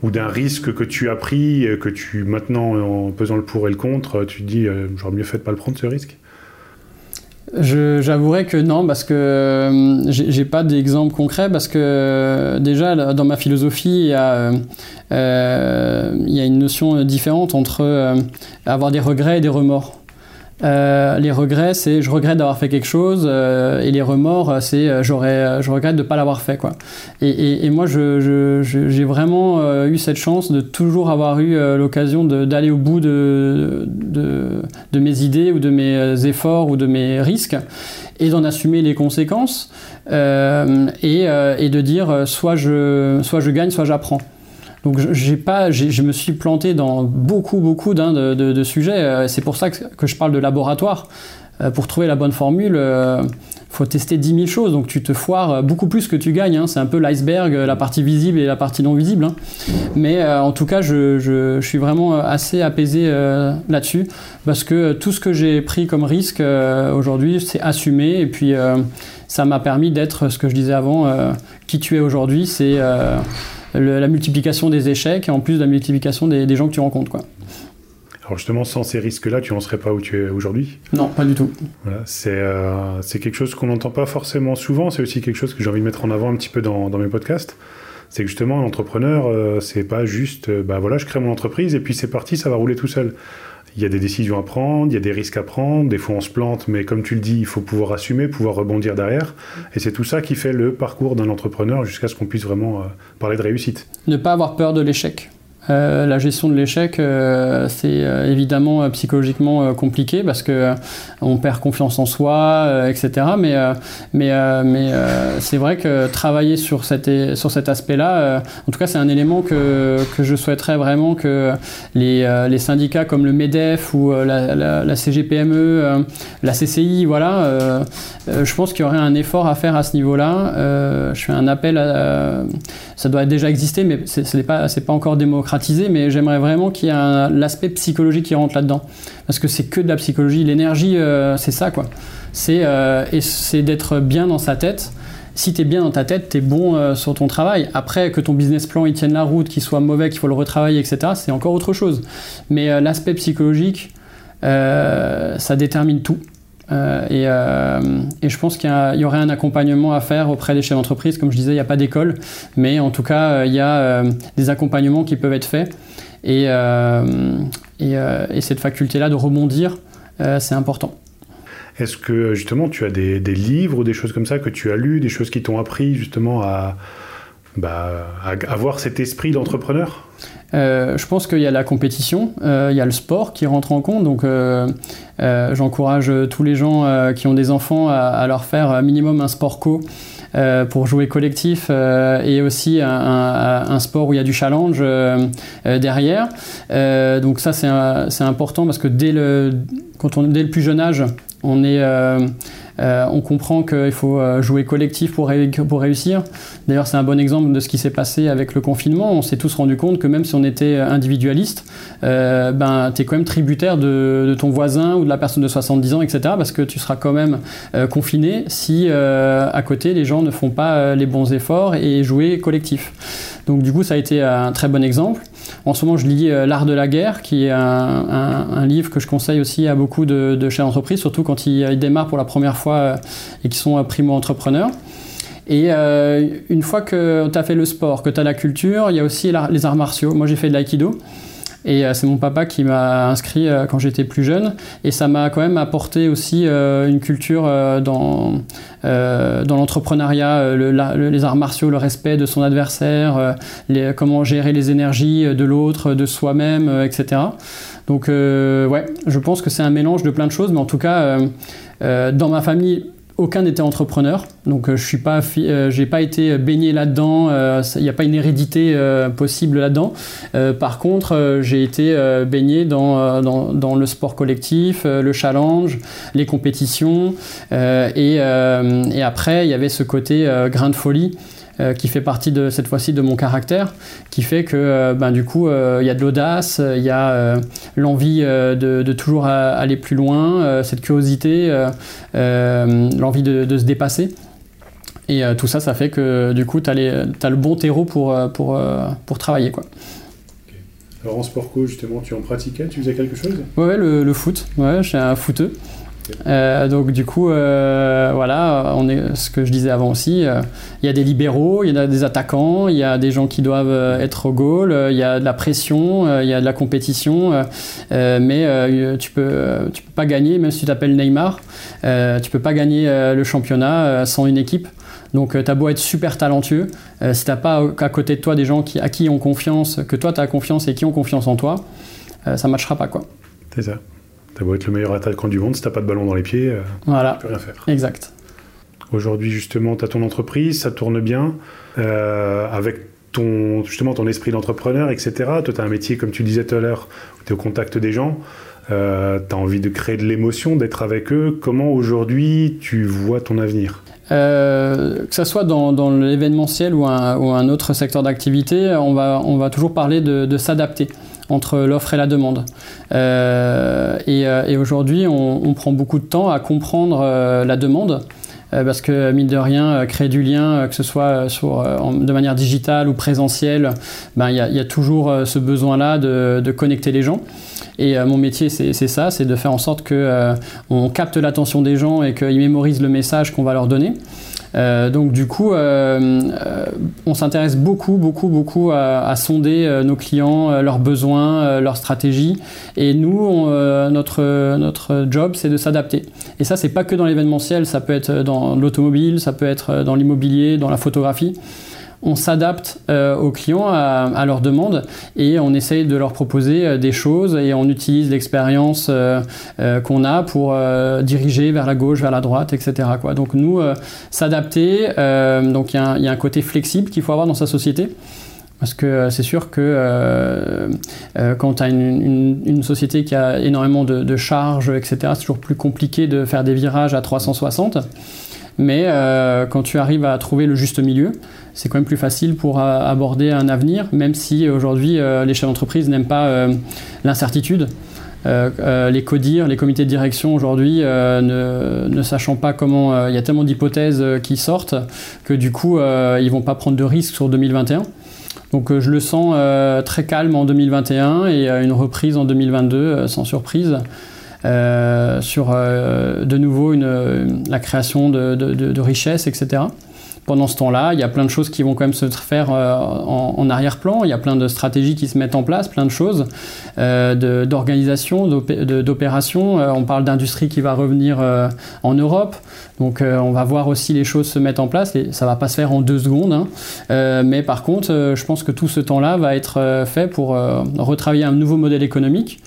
Ou d'un risque que tu as pris, que tu maintenant, en pesant le pour et le contre, tu te dis euh, j'aurais mieux fait de pas le prendre ce risque? J'avouerais que non, parce que euh, j'ai pas d'exemple concret, parce que euh, déjà dans ma philosophie, il y a, euh, il y a une notion différente entre avoir des regrets et des remords. Euh, les regrets, c'est je regrette d'avoir fait quelque chose, euh, et les remords, c'est euh, j'aurais, je regrette de ne pas l'avoir fait. Quoi. Et, et, moi, j'ai je, vraiment eu cette chance de toujours avoir eu l'occasion d'aller au bout de, de, de, mes idées ou de mes efforts ou de mes risques et d'en assumer les conséquences et, et, de dire soit je, soit je gagne, soit j'apprends. Donc j'ai pas, je me suis planté dans beaucoup beaucoup de, sujets. Euh, c'est pour ça que, je parle de laboratoire. Euh, pour trouver la bonne formule, il euh, faut tester 10 000 choses. Donc tu te foires beaucoup plus que tu gagnes. Hein. C'est un peu l'iceberg, la partie visible et la partie non visible. Hein. Mais en tout cas, je, suis vraiment assez apaisé là-dessus parce que tout ce que j'ai pris comme risque aujourd'hui, c'est assumé. Et puis ça m'a permis d'être ce que je disais avant. qui tu es aujourd'hui, c'est la multiplication des échecs et en plus de la multiplication des, gens que tu rencontres. Quoi. Alors justement, sans ces risques-là, tu n'en serais pas où tu es aujourd'hui? Non, pas du tout. Voilà, euh, c'est quelque chose qu'on n'entend pas forcément souvent, c'est aussi quelque chose que j'ai envie de mettre en avant un petit peu dans, mes podcasts. C'est que justement, l'entrepreneur, euh, c'est pas juste, euh, bah voilà, je crée mon entreprise et puis c'est parti, ça va rouler tout seul il y a des décisions à prendre, il y a des risques à prendre, des fois on se plante, mais comme tu le dis, il faut pouvoir assumer, pouvoir rebondir derrière. Et c'est tout ça qui fait le parcours d'un entrepreneur jusqu'à ce qu'on puisse vraiment euh, parler de réussite. Ne pas avoir peur de l'échec. Euh, la gestion de l'échec, euh, c'est euh, évidemment psychologiquement compliqué parce que on perd confiance en soi, etc. Mais, c'est vrai que travailler sur, cet aspect-là, en tout cas, c'est un élément que, je souhaiterais vraiment que les, syndicats comme le MEDEF ou la, CGPME, la CCI, voilà, je pense qu'il y aurait un effort à faire à ce niveau-là. je fais un appel ça doit déjà exister, mais ce n'est pas, pas encore Mais j'aimerais vraiment qu'il y ait l'aspect psychologique qui rentre là-dedans. Parce que c'est que de la psychologie. L'énergie, euh, c'est ça, quoi. C'est euh, d'être bien dans sa tête. Si tu es bien dans ta tête, tu es bon euh, sur ton travail. Après, que ton business plan il tienne la route, qu'il soit mauvais, qu'il faut le retravailler, etc., c'est encore autre chose. Mais l'aspect psychologique, ça détermine tout. Et, et, je pense qu'il y, aurait un accompagnement à faire auprès des chefs d'entreprise. Comme je disais, il n'y a pas d'école, mais en tout cas, il y a des accompagnements qui peuvent être faits. Et cette faculté-là de rebondir, c'est important. Est-ce que justement tu as des, livres ou des choses comme ça que tu as lus, des choses qui t'ont appris justement à, bah, avoir cet esprit d'entrepreneur? Euh, je pense qu'il y a la compétition, euh, il y a le sport qui rentre en compte. Donc, euh, j'encourage tous les gens qui ont des enfants à, leur faire un minimum un sport co pour jouer collectif et aussi un, sport où il y a du challenge derrière. donc, ça, c'est important parce que dès le, quand on, dès le plus jeune âge, on, est, euh, euh, on comprend qu'il faut euh, jouer collectif pour, pour réussir. D'ailleurs, c'est un bon exemple de ce qui s'est passé avec le confinement. On s'est tous rendu compte que même si on était individualiste, ben, tu es quand même tributaire de, ton voisin ou de la personne de 70 ans, etc. Parce que tu seras quand même confiné si à côté les gens ne font pas les bons efforts et jouer collectif. Donc du coup, ça a été un très bon exemple. En ce moment, je lis euh, L'art de la guerre, qui est un, livre que je conseille aussi à beaucoup de, chefs d'entreprise, surtout quand ils, démarrent pour la première fois euh, et qui sont euh, primo-entrepreneurs. Et une fois que tu as fait le sport, que tu as la culture, il y a aussi les arts martiaux. Moi, j'ai fait de l'aïkido. Et euh, c'est mon papa qui m'a inscrit euh, quand j'étais plus jeune. Et ça m'a quand même apporté aussi euh, une culture dans, dans l'entrepreneuriat, les arts martiaux, le respect de son adversaire, comment gérer les énergies de l'autre, de soi-même, etc. Donc ouais, je pense que c'est un mélange de plein de choses, mais en tout cas, dans ma famille, aucun n'était entrepreneur, donc euh, je suis pas, euh, j'ai pas été baigné là-dedans. Euh, il n'y a pas une hérédité possible là-dedans. par contre, j'ai été baigné dans, dans, dans, le sport collectif, le challenge, les compétitions, et, et, après il y avait ce côté grain de folie. Euh, qui fait partie de cette fois-ci de mon caractère, qui fait que euh, ben, du coup euh, il y a de l'audace, il y a l'envie de, toujours aller plus loin, cette curiosité, l'envie de, se dépasser. Et tout ça, ça fait que du coup, tu as, le bon terreau pour, pour, pour travailler. Quoi. Alors en sport co, justement, tu en pratiquais Tu faisais quelque chose? Ouais, le, le foot. Ouais, je suis un footeux. Euh, donc du coup, euh, voilà, on est, ce que je disais avant aussi, euh, il y a des libéraux, il y a des attaquants, il y a des gens qui doivent être au goal, il y a de la pression, il y a de la compétition, mais tu peux, tu peux pas gagner, même si tu t'appelles Neymar, tu peux pas gagner le championnat sans une équipe. Donc tu as beau être super talentueux, si t'as pas à côté de toi des gens qui, à qui ont confiance, que toi tu as confiance et qui ont confiance en toi, ça ne matchera pas quoi. C'est ça. T'as beau être le meilleur attaquant du monde, si t'as pas de ballon dans les pieds, euh, voilà. tu peux rien faire. Exact. Aujourd'hui, justement, tu as ton entreprise, ça tourne bien, euh, avec ton, justement ton esprit d'entrepreneur, etc. Toi, tu as un métier, comme tu disais tout à l'heure, où tu es au contact des gens, euh, tu as envie de créer de l'émotion, d'être avec eux. Comment aujourd'hui tu vois ton avenir? Que ce soit dans, l'événementiel ou un, ou un, autre secteur d'activité, on va, on va toujours parler de, de s'adapter entre l'offre et la demande. Euh, euh, et, aujourd'hui, on, prend beaucoup de temps à comprendre euh, la demande. Parce que, mine de rien, créer du lien, que ce soit de manière digitale ou présentielle, ben, il y, a toujours ce besoin-là de, connecter les gens. Et mon métier, c'est ça, c'est de faire en sorte qu'on capte l'attention des gens et qu'ils mémorisent le message qu'on va leur donner. Euh, donc du coup, euh, euh, on s'intéresse beaucoup, beaucoup, beaucoup à, sonder nos clients, leurs besoins, leurs stratégies. Et nous, notre, notre job, c'est de s'adapter. Et ça, c'est pas que dans l'événementiel, ça peut être dans l'automobile, ça peut être dans l'immobilier, dans la photographie on s'adapte euh, aux clients à, leurs demandes et on essaye de leur proposer euh, des choses et on utilise l'expérience euh, qu'on a pour diriger vers la gauche, vers la droite, etc. Donc nous, s'adapter, donc il y, a un côté flexible qu'il faut avoir dans sa société. Parce que c'est sûr que quand tu as une, société qui a énormément de, de charges, etc., c'est toujours plus compliqué de faire des virages à 360. Mais quand tu arrives à trouver le juste milieu, c'est quand même plus facile pour euh, aborder un avenir, même si aujourd'hui euh, les chefs d'entreprise n'aiment pas euh, l'incertitude. les CODIR, les comités de direction aujourd'hui, ne, sachant pas comment, il y a tellement d'hypothèses qui sortent que du coup, ils vont pas prendre de risques sur 2021. Donc je le sens très calme en 2021 et une reprise en 2022 sans surprise. Sur de nouveau une, la création de, de, richesses, etc pendant ce temps-là, il y a plein de choses qui vont quand même se faire euh, en, arrière-plan. Il y a plein de stratégies qui se mettent en place, plein de choses, euh, d'organisation, d'opération. Euh, on parle d'industrie qui va revenir en Europe. Donc on va voir aussi les choses se mettre en place. Et ça va pas se faire en deux secondes. Hein. mais par contre, je pense que tout ce temps-là va être fait pour retravailler un nouveau modèle économique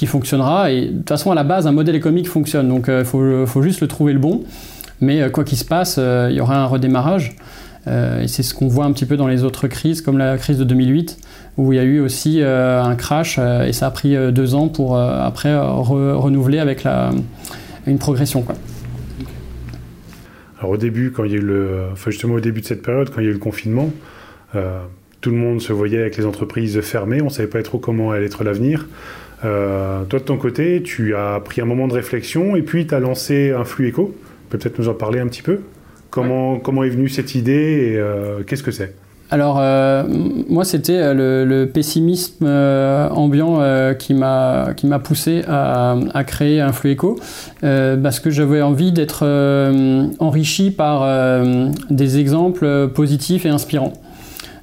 qui fonctionnera. Et de toute façon, à la base, un modèle économique fonctionne. Donc il faut, faut, juste le trouver le bon. Mais euh, quoi qu'il se passe, euh, il y aura un redémarrage. Euh, et c'est ce qu'on voit un petit peu dans les autres crises, comme la crise de 2008, où il y a eu aussi un crash et ça a pris deux ans pour après renouveler avec une progression. Quoi. Alors au début, quand il y a eu le, enfin justement au début de cette période, quand il y a eu le confinement, tout le monde se voyait avec les entreprises fermées, on ne savait pas trop comment allait être l'avenir. Toi de ton côté, tu as pris un moment de réflexion et puis tu as lancé un flux éco. Peut-être nous en parler un petit peu. Comment, comment est venue cette idée et euh, qu'est-ce que c'est? Alors euh, moi c'était euh, le, pessimisme ambiant qui m'a qui m'a poussé à, à, créer un flux éco parce que j'avais envie d'être enrichi par des exemples positifs et inspirants.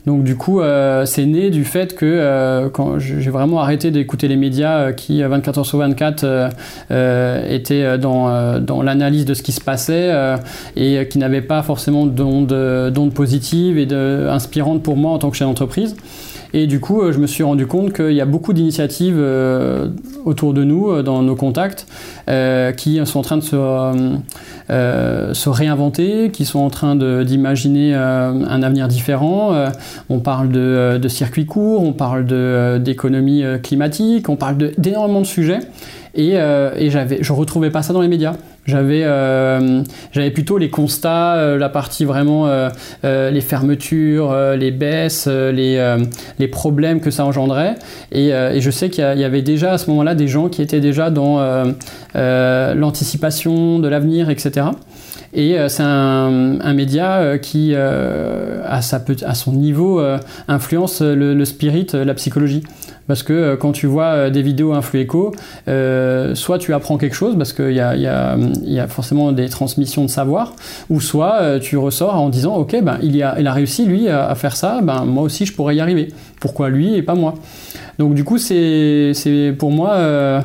Donc du coup, euh, c'est né du fait que euh, quand j'ai vraiment arrêté d'écouter les médias euh, qui, 24 heures sur 24, étaient dans, dans l'analyse de ce qui se passait et qui n'avaient pas forcément d'ondes positives et de, pour moi en tant que chef d'entreprise. Et du coup, je me suis rendu compte qu'il y a beaucoup d'initiatives autour de nous, dans nos contacts, qui sont en train de se euh, réinventer, qui sont en train d'imaginer euh, un avenir différent. Euh, on parle de, de, circuits courts, on parle d'économie climatique, on parle d'énormément de, sujets. Et, et j'avais, je retrouvais pas ça dans les médias. J'avais, j'avais plutôt les constats, la partie vraiment les fermetures, les baisses, les, problèmes que ça engendrait. Et, et je sais qu'il y, avait déjà à ce moment-là des gens qui étaient déjà dans l'anticipation de l'avenir, etc. Et euh, c'est un, média euh, qui, euh, à, son niveau, influence le, spirit, la psychologie. Parce que quand tu vois des vidéos influ écho, soit tu apprends quelque chose, parce qu'il y a, forcément des transmissions de savoir, ou soit tu ressors en disant Ok, ben, il, a, il a réussi lui à, faire ça, ben, moi aussi je pourrais y arriver. Pourquoi lui et pas moi? Donc du coup, c'est pour moi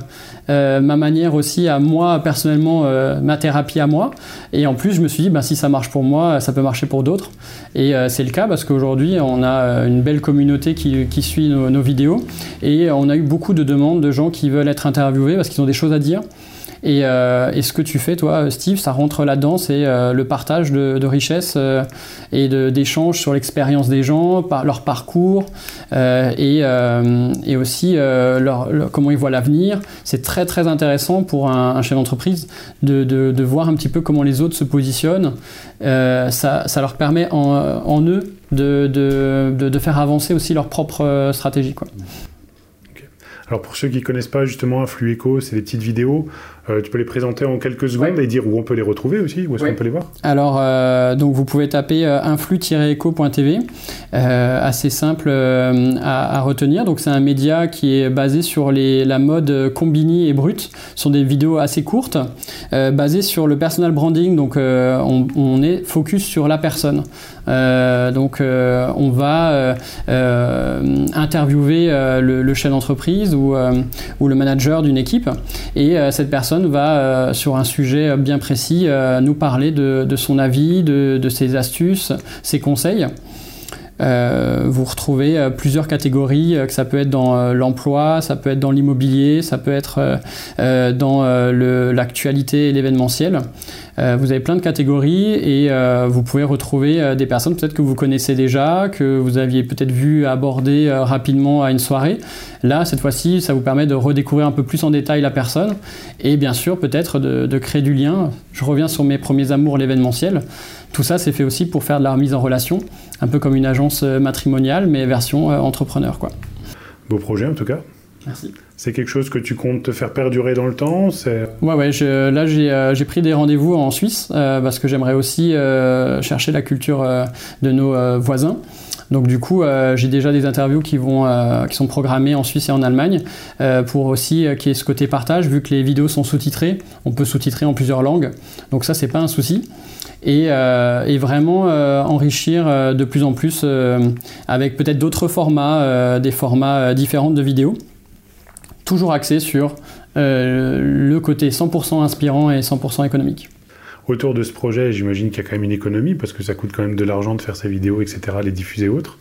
euh, ma manière aussi à moi personnellement, euh, ma thérapie à moi. Et en plus, je me suis dit, bah, si ça marche pour moi, ça peut marcher pour d'autres. Et euh, c'est le cas parce qu'aujourd'hui, on a une belle communauté qui, qui suit nos, nos, vidéos et on a eu beaucoup de demandes de gens qui veulent être interviewés parce qu'ils ont des choses à dire. Euh, et, ce que tu fais, toi, Steve, ça rentre là-dedans, c'est euh, le partage de, richesses euh, et d'échanges sur l'expérience des gens, leur parcours et, aussi comment ils voient l'avenir. C'est très très intéressant pour un, chef d'entreprise de, voir un petit peu comment les autres se positionnent. Ça, leur permet en, eux de, faire avancer aussi leur propre stratégie. Alors pour ceux qui ne connaissent pas justement écho, c'est des petites vidéos euh, tu peux les présenter en quelques secondes et dire où on peut les retrouver aussi, où est-ce qu'on peut les voir? Alors, euh, donc vous pouvez taper euh, influx-eco.tv, assez simple à, retenir. Donc c'est un média qui est basé sur les, la mode combini et brut. Ce sont des vidéos assez courtes, basées sur le personal branding. Donc on, est focus sur la personne. Donc on va interviewer le, chef d'entreprise ou, ou le manager d'une équipe et cette personne va, euh, sur un sujet bien précis, euh, nous parler de, son avis, de, ses astuces, ses conseils. Euh, vous retrouvez plusieurs catégories, que ça peut être dans l'emploi, ça peut être dans l'immobilier, ça peut être dans l'actualité et l'événementiel. Euh, vous avez plein de catégories et euh, vous pouvez retrouver euh, des personnes peut-être que vous connaissez déjà, que vous aviez peut-être vu aborder rapidement à une soirée. Là, cette fois-ci, ça vous permet de redécouvrir un peu plus en détail la personne et bien sûr peut-être de, créer du lien. Je reviens sur mes premiers amours, l'événementiel. Tout ça, c'est fait aussi pour faire de la remise en relation, un peu comme une agence matrimoniale, mais version entrepreneur. Quoi. Beau projet en tout cas. Merci. C'est quelque chose que tu comptes te faire perdurer dans le temps Ouais, ouais. là, euh, j'ai pris des rendez-vous en Suisse euh, parce que j'aimerais aussi euh, chercher la culture de nos voisins. Donc du coup, j'ai déjà des interviews qui, vont, qui sont programmées en Suisse et en Allemagne pour aussi qu'il y ait ce côté partage, vu que les vidéos sont sous-titrées. On peut sous-titrer en plusieurs langues. Donc ça, c'est pas un souci. Et, et vraiment enrichir de plus en plus avec peut-être d'autres formats, des formats différents de vidéos toujours axé sur euh, le côté 100% inspirant et 100% économique. Autour de ce projet, j'imagine qu'il y a quand même une économie parce que ça coûte quand même de l'argent de faire ces vidéos, etc., les diffuser autres.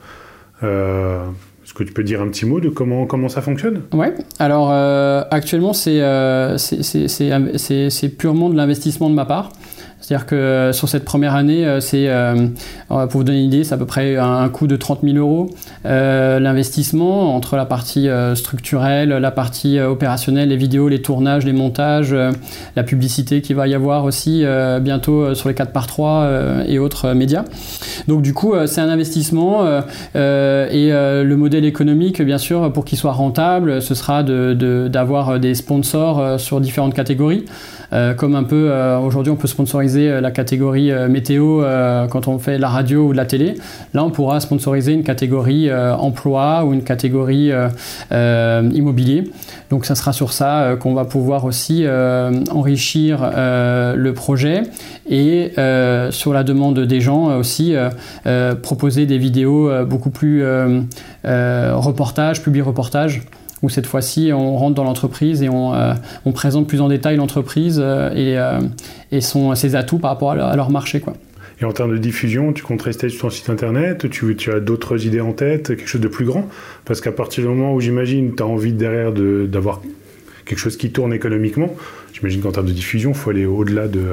Euh, est-ce que tu peux dire un petit mot de comment, comment ça fonctionne? Ouais, alors euh, actuellement c'est purement de l'investissement de ma part. C'est-à-dire que euh, sur cette première année, euh, c'est, euh, pour vous donner une idée, c'est à peu près un, coût de 30 000 euros. L'investissement entre la partie structurelle, la partie opérationnelle, les vidéos, les tournages, les montages, la publicité qui va y avoir aussi bientôt sur les 4 par 3 et autres médias. Donc du coup, c'est un investissement et le modèle économique, bien sûr, pour qu'il soit rentable, ce sera d'avoir des sponsors sur différentes catégories. Comme un peu aujourd'hui on peut sponsoriser euh, la catégorie météo quand on fait la radio ou de la télé. Là on pourra sponsoriser une catégorie emploi ou une catégorie immobilier. Donc ça sera sur ça qu'on va pouvoir aussi enrichir le projet et sur la demande des gens aussi proposer des vidéos beaucoup plus reportage, publi reportage où cette fois-ci on rentre dans l'entreprise et on, euh, présente plus en détail l'entreprise euh, et, euh, et ses atouts par rapport à leur, marché. Quoi. Et en termes de diffusion, tu comptes rester sur ton site internet? Tu, tu as d'autres idées en tête, quelque chose de plus grand? Parce qu'à partir du moment où j'imagine tu as envie derrière d'avoir quelque chose qui tourne économiquement, j'imagine qu'en termes de diffusion, il faut aller au-delà de,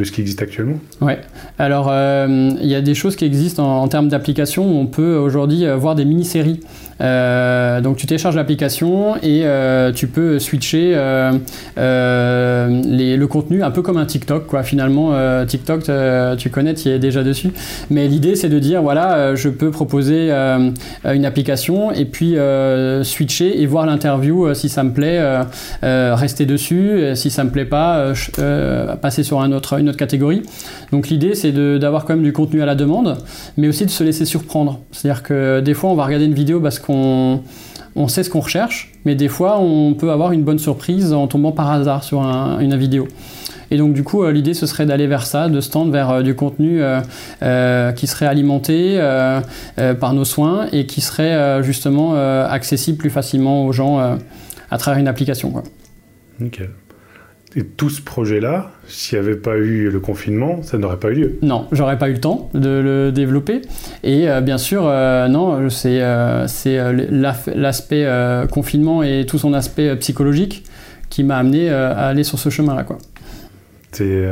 de ce qui existe actuellement Ouais. Alors, il y a des choses qui existent en, en termes d'application. On peut aujourd'hui voir des mini-séries euh, donc tu télécharges l'application et euh, tu peux switcher euh, le contenu un peu comme un TikTok. Finalement TikTok tu connais, tu y es déjà dessus. Mais l'idée c'est de dire voilà je peux proposer une application et puis switcher et voir l'interview si ça me plaît, rester dessus. Si ça me plaît pas, passer sur un autre, autre catégorie. Donc l'idée c'est d'avoir quand même du contenu à la demande, mais aussi de se laisser surprendre. C'est-à-dire que des fois on va regarder une vidéo parce qu'on on, sait ce qu'on recherche, mais des fois on peut avoir une bonne surprise en tombant par hasard sur une vidéo. Et donc du coup, euh, l'idée ce serait d'aller vers ça, de se tendre vers euh, du contenu euh, qui serait alimenté par nos soins et qui serait justement accessible plus facilement aux gens à travers une application. Quoi. Et tout ce projet-là, s'il n'y avait pas eu le confinement, ça n'aurait pas eu lieu. Non, j'aurais pas eu le temps de le développer. Et euh, bien sûr, euh, non, c'est euh, l'aspect confinement et tout son aspect psychologique qui m'a amené à aller sur ce chemin-là. C'est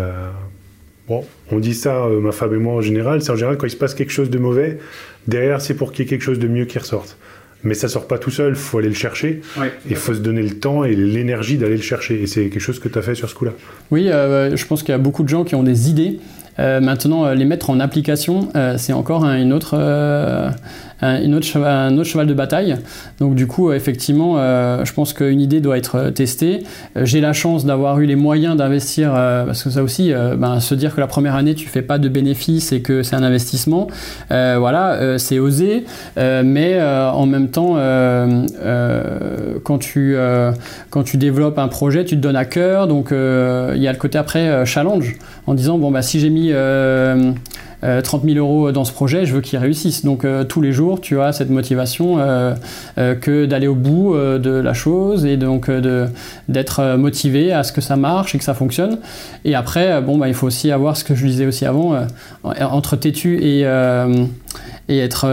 bon, on dit ça, ma femme et moi en général. C'est en général quand il se passe quelque chose de mauvais, derrière c'est pour qu'il y ait quelque chose de mieux qui ressorte mais ça sort pas tout seul, il faut aller le chercher. Il faut se donner le temps et l'énergie d'aller le chercher. Et c'est quelque chose que tu as fait sur ce coup-là. Oui, euh, je pense qu'il y a beaucoup de gens qui ont des idées. Euh, maintenant, euh, les mettre en application, c'est encore une autre, un, autre cheval, un autre cheval de bataille. Donc du coup, effectivement, euh, je pense qu'une idée doit être euh, testée. Euh, j'ai la chance d'avoir eu les moyens d'investir, parce que ça aussi, ben, se dire que la première année, tu fais pas de bénéfices et que c'est un investissement, voilà, c'est osé, mais en même temps, quand, tu, quand tu développes un projet, tu te donnes à cœur, donc il y a le côté après challenge, en disant, bon, bah, si j'ai mis 30 000 euros dans ce projet, je veux qu'il réussisse. Donc euh, tous les jours, tu as cette motivation euh, euh, que d'aller au bout de la chose et donc d'être motivé à ce que ça marche et que ça fonctionne. Et après, bon, bah, il faut aussi avoir ce que je disais aussi avant, entre têtu et et être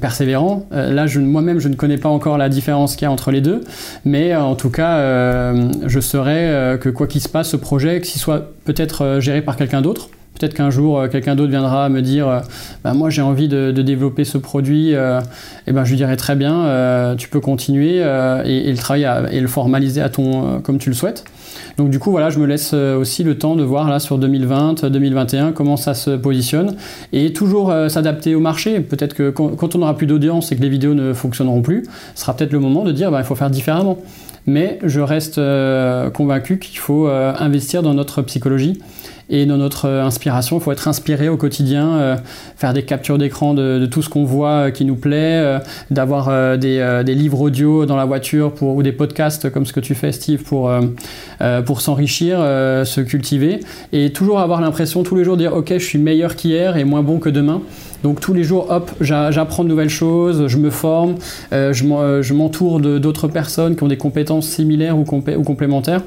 persévérant. là, moi-même, je ne connais pas encore la différence qu'il y a entre les deux, mais en tout cas, je saurais que quoi qu'il se passe, ce projet, qu'il soit peut-être géré par quelqu'un d'autre, Peut-être qu'un jour, euh, quelqu'un d'autre viendra me dire euh, bah, Moi, j'ai envie de, développer ce produit. Euh, et ben, je lui dirai très bien, tu peux continuer et, le et le formaliser à ton, comme tu le souhaites. Donc, du coup, voilà, je me laisse aussi le temps de voir là sur 2020, 2021 comment ça se positionne et toujours s'adapter au marché. Peut-être que quand, on n'aura plus d'audience et que les vidéos ne fonctionneront plus, ce sera peut-être le moment de dire bah, Il faut faire différemment. Mais je reste convaincu qu'il faut investir dans notre psychologie Et dans notre inspiration, il faut être inspiré au quotidien, faire des captures d'écran de, tout ce qu'on voit qui nous plaît, d'avoir des, des, livres audio dans la voiture pour, ou des podcasts comme ce que tu fais, Steve, pour, pour s'enrichir, se cultiver. Et toujours avoir l'impression tous les jours de dire, OK, je suis meilleur qu'hier et moins bon que demain. Donc tous les jours, hop, j'apprends de nouvelles choses, je me forme, euh, euh, je m'entoure d'autres personnes qui ont des compétences similaires ou, complémentaires.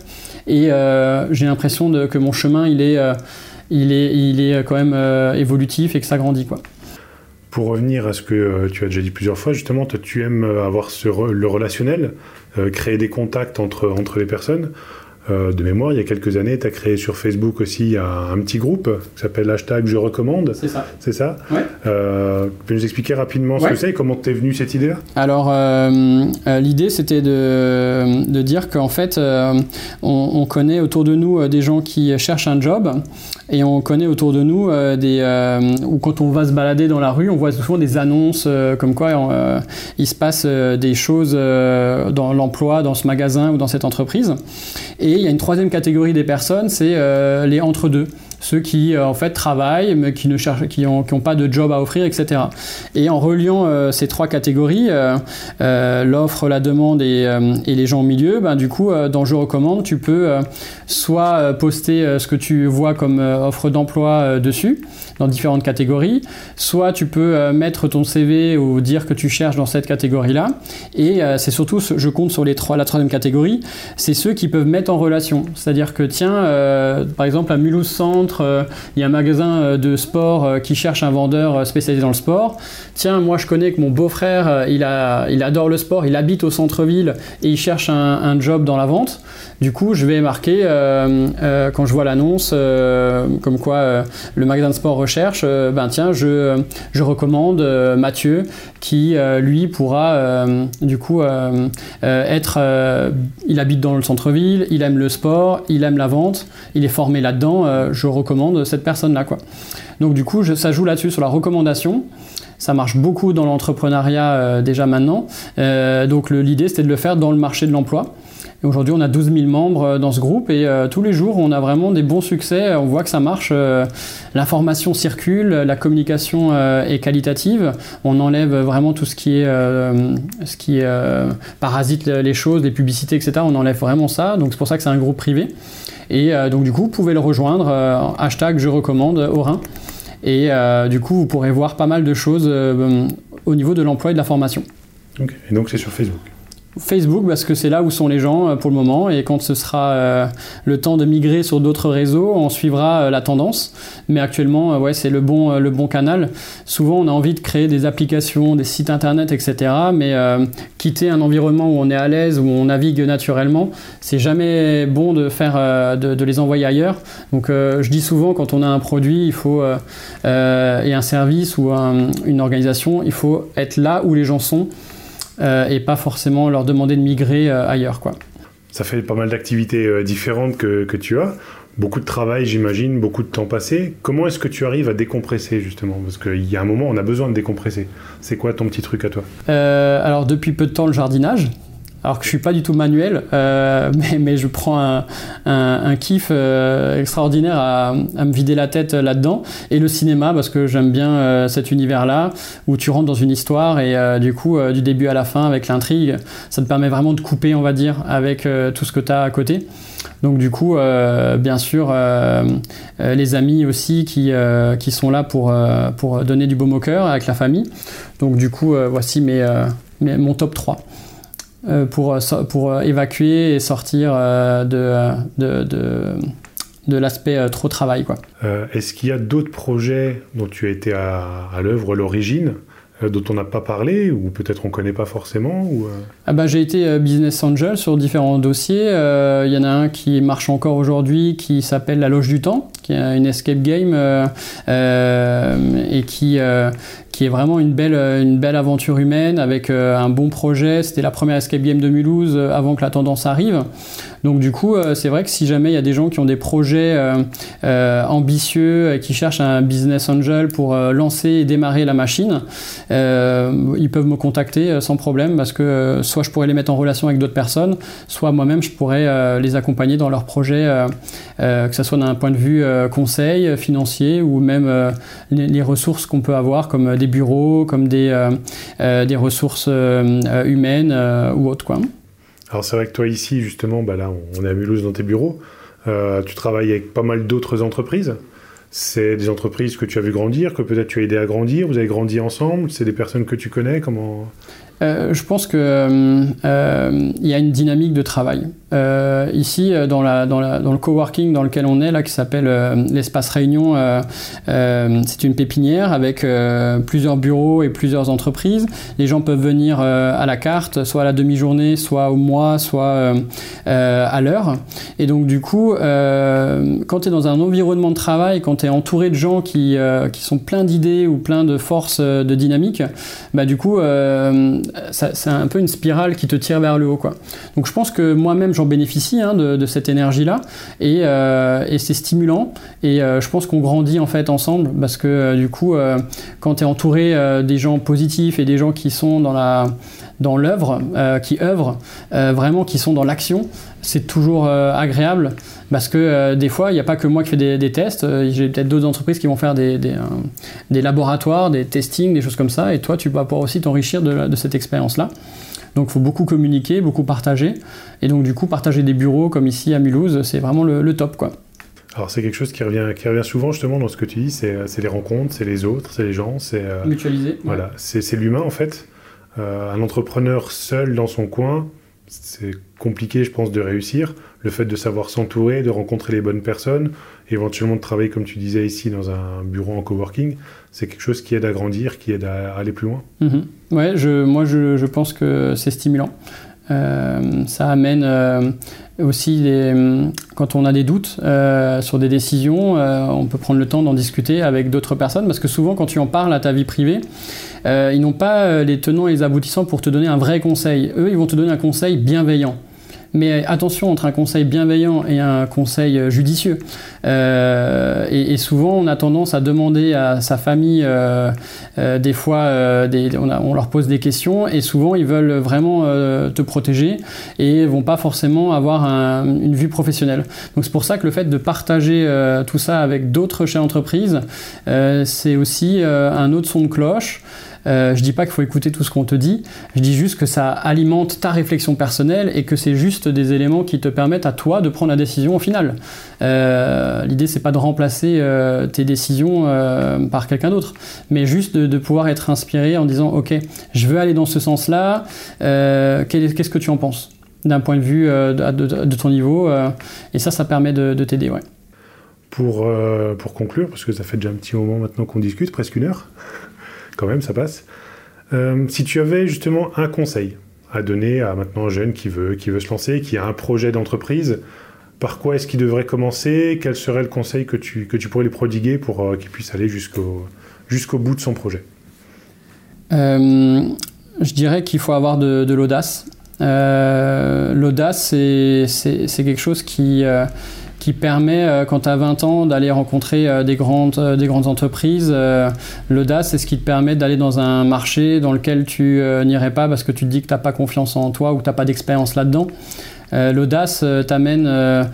Et euh, j'ai l'impression que mon chemin, il est, il est, il est quand même évolutif et que ça grandit. Quoi. Pour revenir à ce que tu as déjà dit plusieurs fois, justement, tu aimes avoir le relationnel, créer des contacts entre, entre les personnes. Euh, de mémoire, il y a quelques années, tu as créé sur Facebook aussi un, petit groupe qui s'appelle hashtag Je recommande. C'est ça. C'est ça ouais. euh, Tu peux nous expliquer rapidement ce que c'est et comment t'es venu cette idée-là? Alors, euh, euh, l'idée, c'était de, de, dire qu'en fait, on, on, connaît autour de nous des gens qui cherchent un job et on connaît autour de nous des... ou quand on va se balader dans la rue, on voit souvent des annonces comme quoi il se passe des choses dans l'emploi, dans ce magasin ou dans cette entreprise. Et il y a une troisième catégorie des personnes, c'est euh, les entre-deux ceux qui euh, en fait travaillent mais qui ne cherchent, qui ont, pas de job à offrir, etc. Et en reliant euh, ces trois catégories, l'offre, la demande et, les gens au milieu, ben, du coup, dans Je recommande, tu peux soit poster ce que tu vois comme offre d'emploi dessus, dans différentes catégories, soit tu peux mettre ton CV ou dire que tu cherches dans cette catégorie-là. Et c'est surtout, je compte sur les trois, la troisième catégorie, c'est ceux qui peuvent mettre en relation. C'est-à-dire que tiens, par exemple à Mulhouse Centre, euh, il y a un magasin euh, de sport euh, qui cherche un vendeur spécialisé dans le sport. Tiens, moi je connais que mon beau-frère, il, adore le sport, il habite au centre-ville et il cherche un, job dans la vente. Du coup, je vais marquer quand je vois l'annonce comme quoi le magasin de sport recherche, ben tiens, je, je recommande Mathieu qui lui pourra du coup être, il habite dans le centre-ville, il aime le sport, il aime la vente, il est formé là-dedans. je cette personne-là. Donc du coup, ça joue là-dessus sur la recommandation. Ça marche beaucoup dans l'entrepreneuriat euh, déjà maintenant. Euh, donc l'idée, c'était de le faire dans le marché de l'emploi. Aujourd'hui, on a 12 000 membres euh, dans ce groupe et tous les jours, on a vraiment des bons succès. On voit que ça marche. L'information circule, la communication est qualitative. On enlève vraiment tout ce qui est, ce qui parasite les choses, les publicités, etc. On enlève vraiment ça. Donc c'est pour ça que c'est un groupe privé. Et euh, donc du coup, vous pouvez le rejoindre, euh, hashtag je recommande Orin. Et euh, du coup, vous pourrez voir pas mal de choses au niveau de l'emploi et de la formation. Et donc c'est sur Facebook Facebook parce que c'est là où sont les gens euh, pour le moment et quand ce sera euh, le temps de migrer sur d'autres réseaux, on suivra euh, la tendance. Mais actuellement, ouais, c'est le bon, le bon canal. Souvent, on a envie de créer des applications, des sites internet, etc. Mais quitter un environnement où on est à l'aise, où on navigue naturellement, c'est jamais bon de faire, de, les envoyer ailleurs. Donc, je dis souvent quand on a un produit, il faut et un service ou une organisation, il faut être là où les gens sont. Euh, et pas forcément leur demander de migrer euh, ailleurs. Quoi. Ça fait pas mal d'activités euh, différentes que, que, tu as. Beaucoup de travail, j'imagine, beaucoup de temps passé. Comment est-ce que tu arrives à décompresser justement? Parce qu'il y a un moment, on a besoin de décompresser. C'est quoi ton petit truc à toi? Alors depuis peu de temps, le jardinage alors que je suis pas du tout manuel, euh, [laughs] mais, je prends un, kiff euh, extraordinaire à, me vider la tête là-dedans. Et le cinéma, parce que j'aime bien euh, cet univers-là, où tu rentres dans une histoire et du coup, du début à la fin, avec l'intrigue, ça te permet vraiment de couper, on va dire, avec tout ce que tu as à côté. Donc du coup, bien sûr, les amis aussi qui, sont là pour, donner du baume au cœur avec la famille. Donc du coup, voici mon top 3. Euh, pour, pour évacuer et sortir euh, de, de, de, de l'aspect trop travail. Quoi. Euh, est-ce qu'il y a d'autres projets dont tu as été à, à l'œuvre, à l'origine dont on n'a pas parlé ou peut-être on ne connaît pas forcément ou ah bah, J'ai été business angel sur différents dossiers. Il y en a un qui marche encore aujourd'hui qui s'appelle La Loge du Temps, qui est une escape game et qui, qui est vraiment une belle, une belle aventure humaine avec euh, un bon projet. C'était la première escape game de Mulhouse euh, avant que la tendance arrive. Donc du coup, c'est vrai que si jamais il y a des gens qui ont des projets ambitieux, qui cherchent un business angel pour lancer et démarrer la machine, ils peuvent me contacter sans problème parce que soit je pourrais les mettre en relation avec d'autres personnes, soit moi-même je pourrais les accompagner dans leurs projets, que ce soit d'un point de vue conseil financier ou même les, les, ressources qu'on peut avoir comme des bureaux, comme des, des ressources humaines ou autres. Quoi. Alors c'est vrai que toi ici, justement, bah là on est à Mulhouse dans tes bureaux, euh, tu travailles avec pas mal d'autres entreprises. C'est des entreprises que tu as vu grandir, que peut-être tu as aidé à grandir, vous avez grandi ensemble, c'est des personnes que tu connais, comment euh, je pense qu'il euh, euh, y a une dynamique de travail. ici, dans, le coworking dans lequel on est, là, qui s'appelle l'espace Réunion, c'est une pépinière avec plusieurs bureaux et plusieurs entreprises. Les gens peuvent venir à la carte, soit à la demi-journée, soit au mois, soit à l'heure. Et donc, du coup, quand tu es dans un environnement de travail, quand tu es entouré de gens qui, qui sont pleins d'idées ou pleins de forces de dynamique, bah, du coup, c'est un peu une spirale qui te tire vers le haut. Quoi. Donc je pense que moi-même j'en bénéficie hein, de, cette énergie-là euh, et, c'est stimulant et euh, je pense qu'on grandit en fait ensemble parce que euh, du coup quand tu es entouré des gens positifs et des gens qui sont dans la dans l'œuvre, qui œuvrent, vraiment qui sont dans l'action, c'est toujours agréable parce que des fois, il n'y a pas que moi qui fais des, tests, j'ai peut-être d'autres entreprises qui vont faire des, des, laboratoires, des testings, des choses comme ça, et toi, tu vas pouvoir aussi t'enrichir de, de, cette expérience-là. Donc il faut beaucoup communiquer, beaucoup partager, et donc du coup, partager des bureaux comme ici à Mulhouse, c'est vraiment le, top. quoi. Alors c'est quelque chose qui revient, qui revient souvent justement dans ce que tu dis, c'est les rencontres, c'est les autres, c'est les gens, c'est... Euh, Mutualiser. Voilà, c'est l'humain en fait. Euh, un entrepreneur seul dans son coin, c'est compliqué, je pense, de réussir. Le fait de savoir s'entourer, de rencontrer les bonnes personnes, éventuellement de travailler, comme tu disais ici, dans un bureau en coworking, c'est quelque chose qui aide à grandir, qui aide à aller plus loin. Mhm. Ouais, je, moi je, pense que c'est stimulant. Euh, ça amène euh, aussi, quand on a des doutes euh, sur des décisions, on peut prendre le temps d'en discuter avec d'autres personnes, parce que souvent quand tu en parles à ta vie privée, ils n'ont pas les tenants et les aboutissants pour te donner un vrai conseil. Eux, ils vont te donner un conseil bienveillant. Mais attention entre un conseil bienveillant et un conseil euh, judicieux. Euh, et, souvent, on a tendance à demander à sa famille, euh, des fois, on, leur pose des questions, et souvent, ils veulent vraiment te protéger et vont pas forcément avoir une vue professionnelle. Donc c'est pour ça que le fait de partager tout ça avec d'autres chefs d'entreprise, c'est aussi un autre son de cloche. Euh, je dis pas qu'il faut écouter tout ce qu'on te dit, je dis juste que ça alimente ta réflexion personnelle et que c'est juste des éléments qui te permettent à toi de prendre la décision au final. Euh, L'idée c'est pas de remplacer euh, tes décisions euh, par quelqu'un d'autre, mais juste de, pouvoir être inspiré en disant ok, je veux aller dans ce sens-là. Qu'est-ce que tu en penses d'un point de vue de, ton niveau Et ça, ça permet de, t'aider, ouais. Pour, pour conclure, parce que ça fait déjà un petit moment maintenant qu'on discute, presque une heure quand même, ça passe. Euh, si tu avais justement un conseil à donner à maintenant un jeune qui veut, se lancer, qui a un projet d'entreprise, par quoi est-ce qu'il devrait commencer? Quel serait le conseil que tu, pourrais lui prodiguer pour euh, qu'il puisse aller jusqu'au bout de son projet? Euh, Je dirais qu'il faut avoir de l'audace. l'audace, c'est quelque chose qui qui permet, euh, quand tu as 20 ans, d'aller rencontrer euh, des, grandes, euh, des grandes entreprises. L'audace, c'est ce qui te permet d'aller dans un marché dans lequel tu n'irais pas parce que tu te dis que tu n'as pas confiance en toi ou que tu n'as pas d'expérience là-dedans. l'audace t'amène à,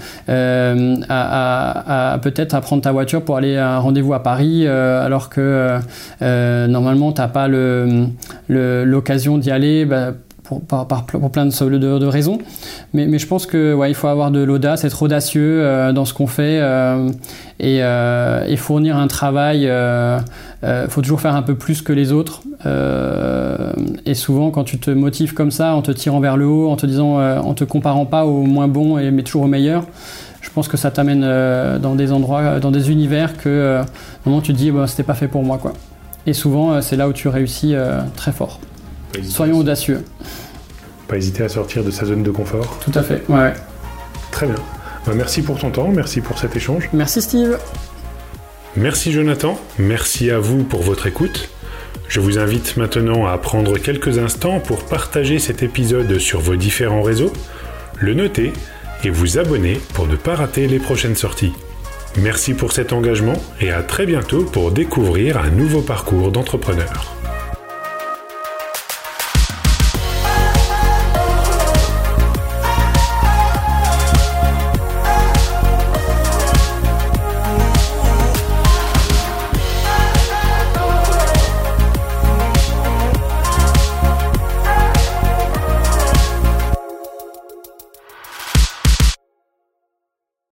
peut-être à prendre ta voiture pour aller à un rendez-vous à Paris alors que normalement tu n'as pas l'occasion d'y aller bah, pour, plein de, raisons. Mais, je pense que ouais, il faut avoir de l'audace, être audacieux euh, dans ce qu'on fait euh, et, euh, et, fournir un travail. Il faut toujours faire un peu plus que les autres. et souvent, quand tu te motives comme ça, en te tirant vers le haut, en te disant, en te comparant pas au moins bon, et, mais toujours au meilleur, je pense que ça t'amène dans des endroits, dans des univers que moment tu te dis, bah, c'était pas fait pour moi. Quoi. Et souvent, c'est là où tu réussis très fort. Soyons audacieux. Pas hésiter à sortir de sa zone de confort. Tout à fait, ouais. Très bien. Bah, merci pour ton temps, merci pour cet échange. Merci Steve. Merci Jonathan, merci à vous pour votre écoute. Je vous invite maintenant à prendre quelques instants pour partager cet épisode sur vos différents réseaux, le noter et vous abonner pour ne pas rater les prochaines sorties. Merci pour cet engagement et à très bientôt pour découvrir un nouveau parcours d'entrepreneur.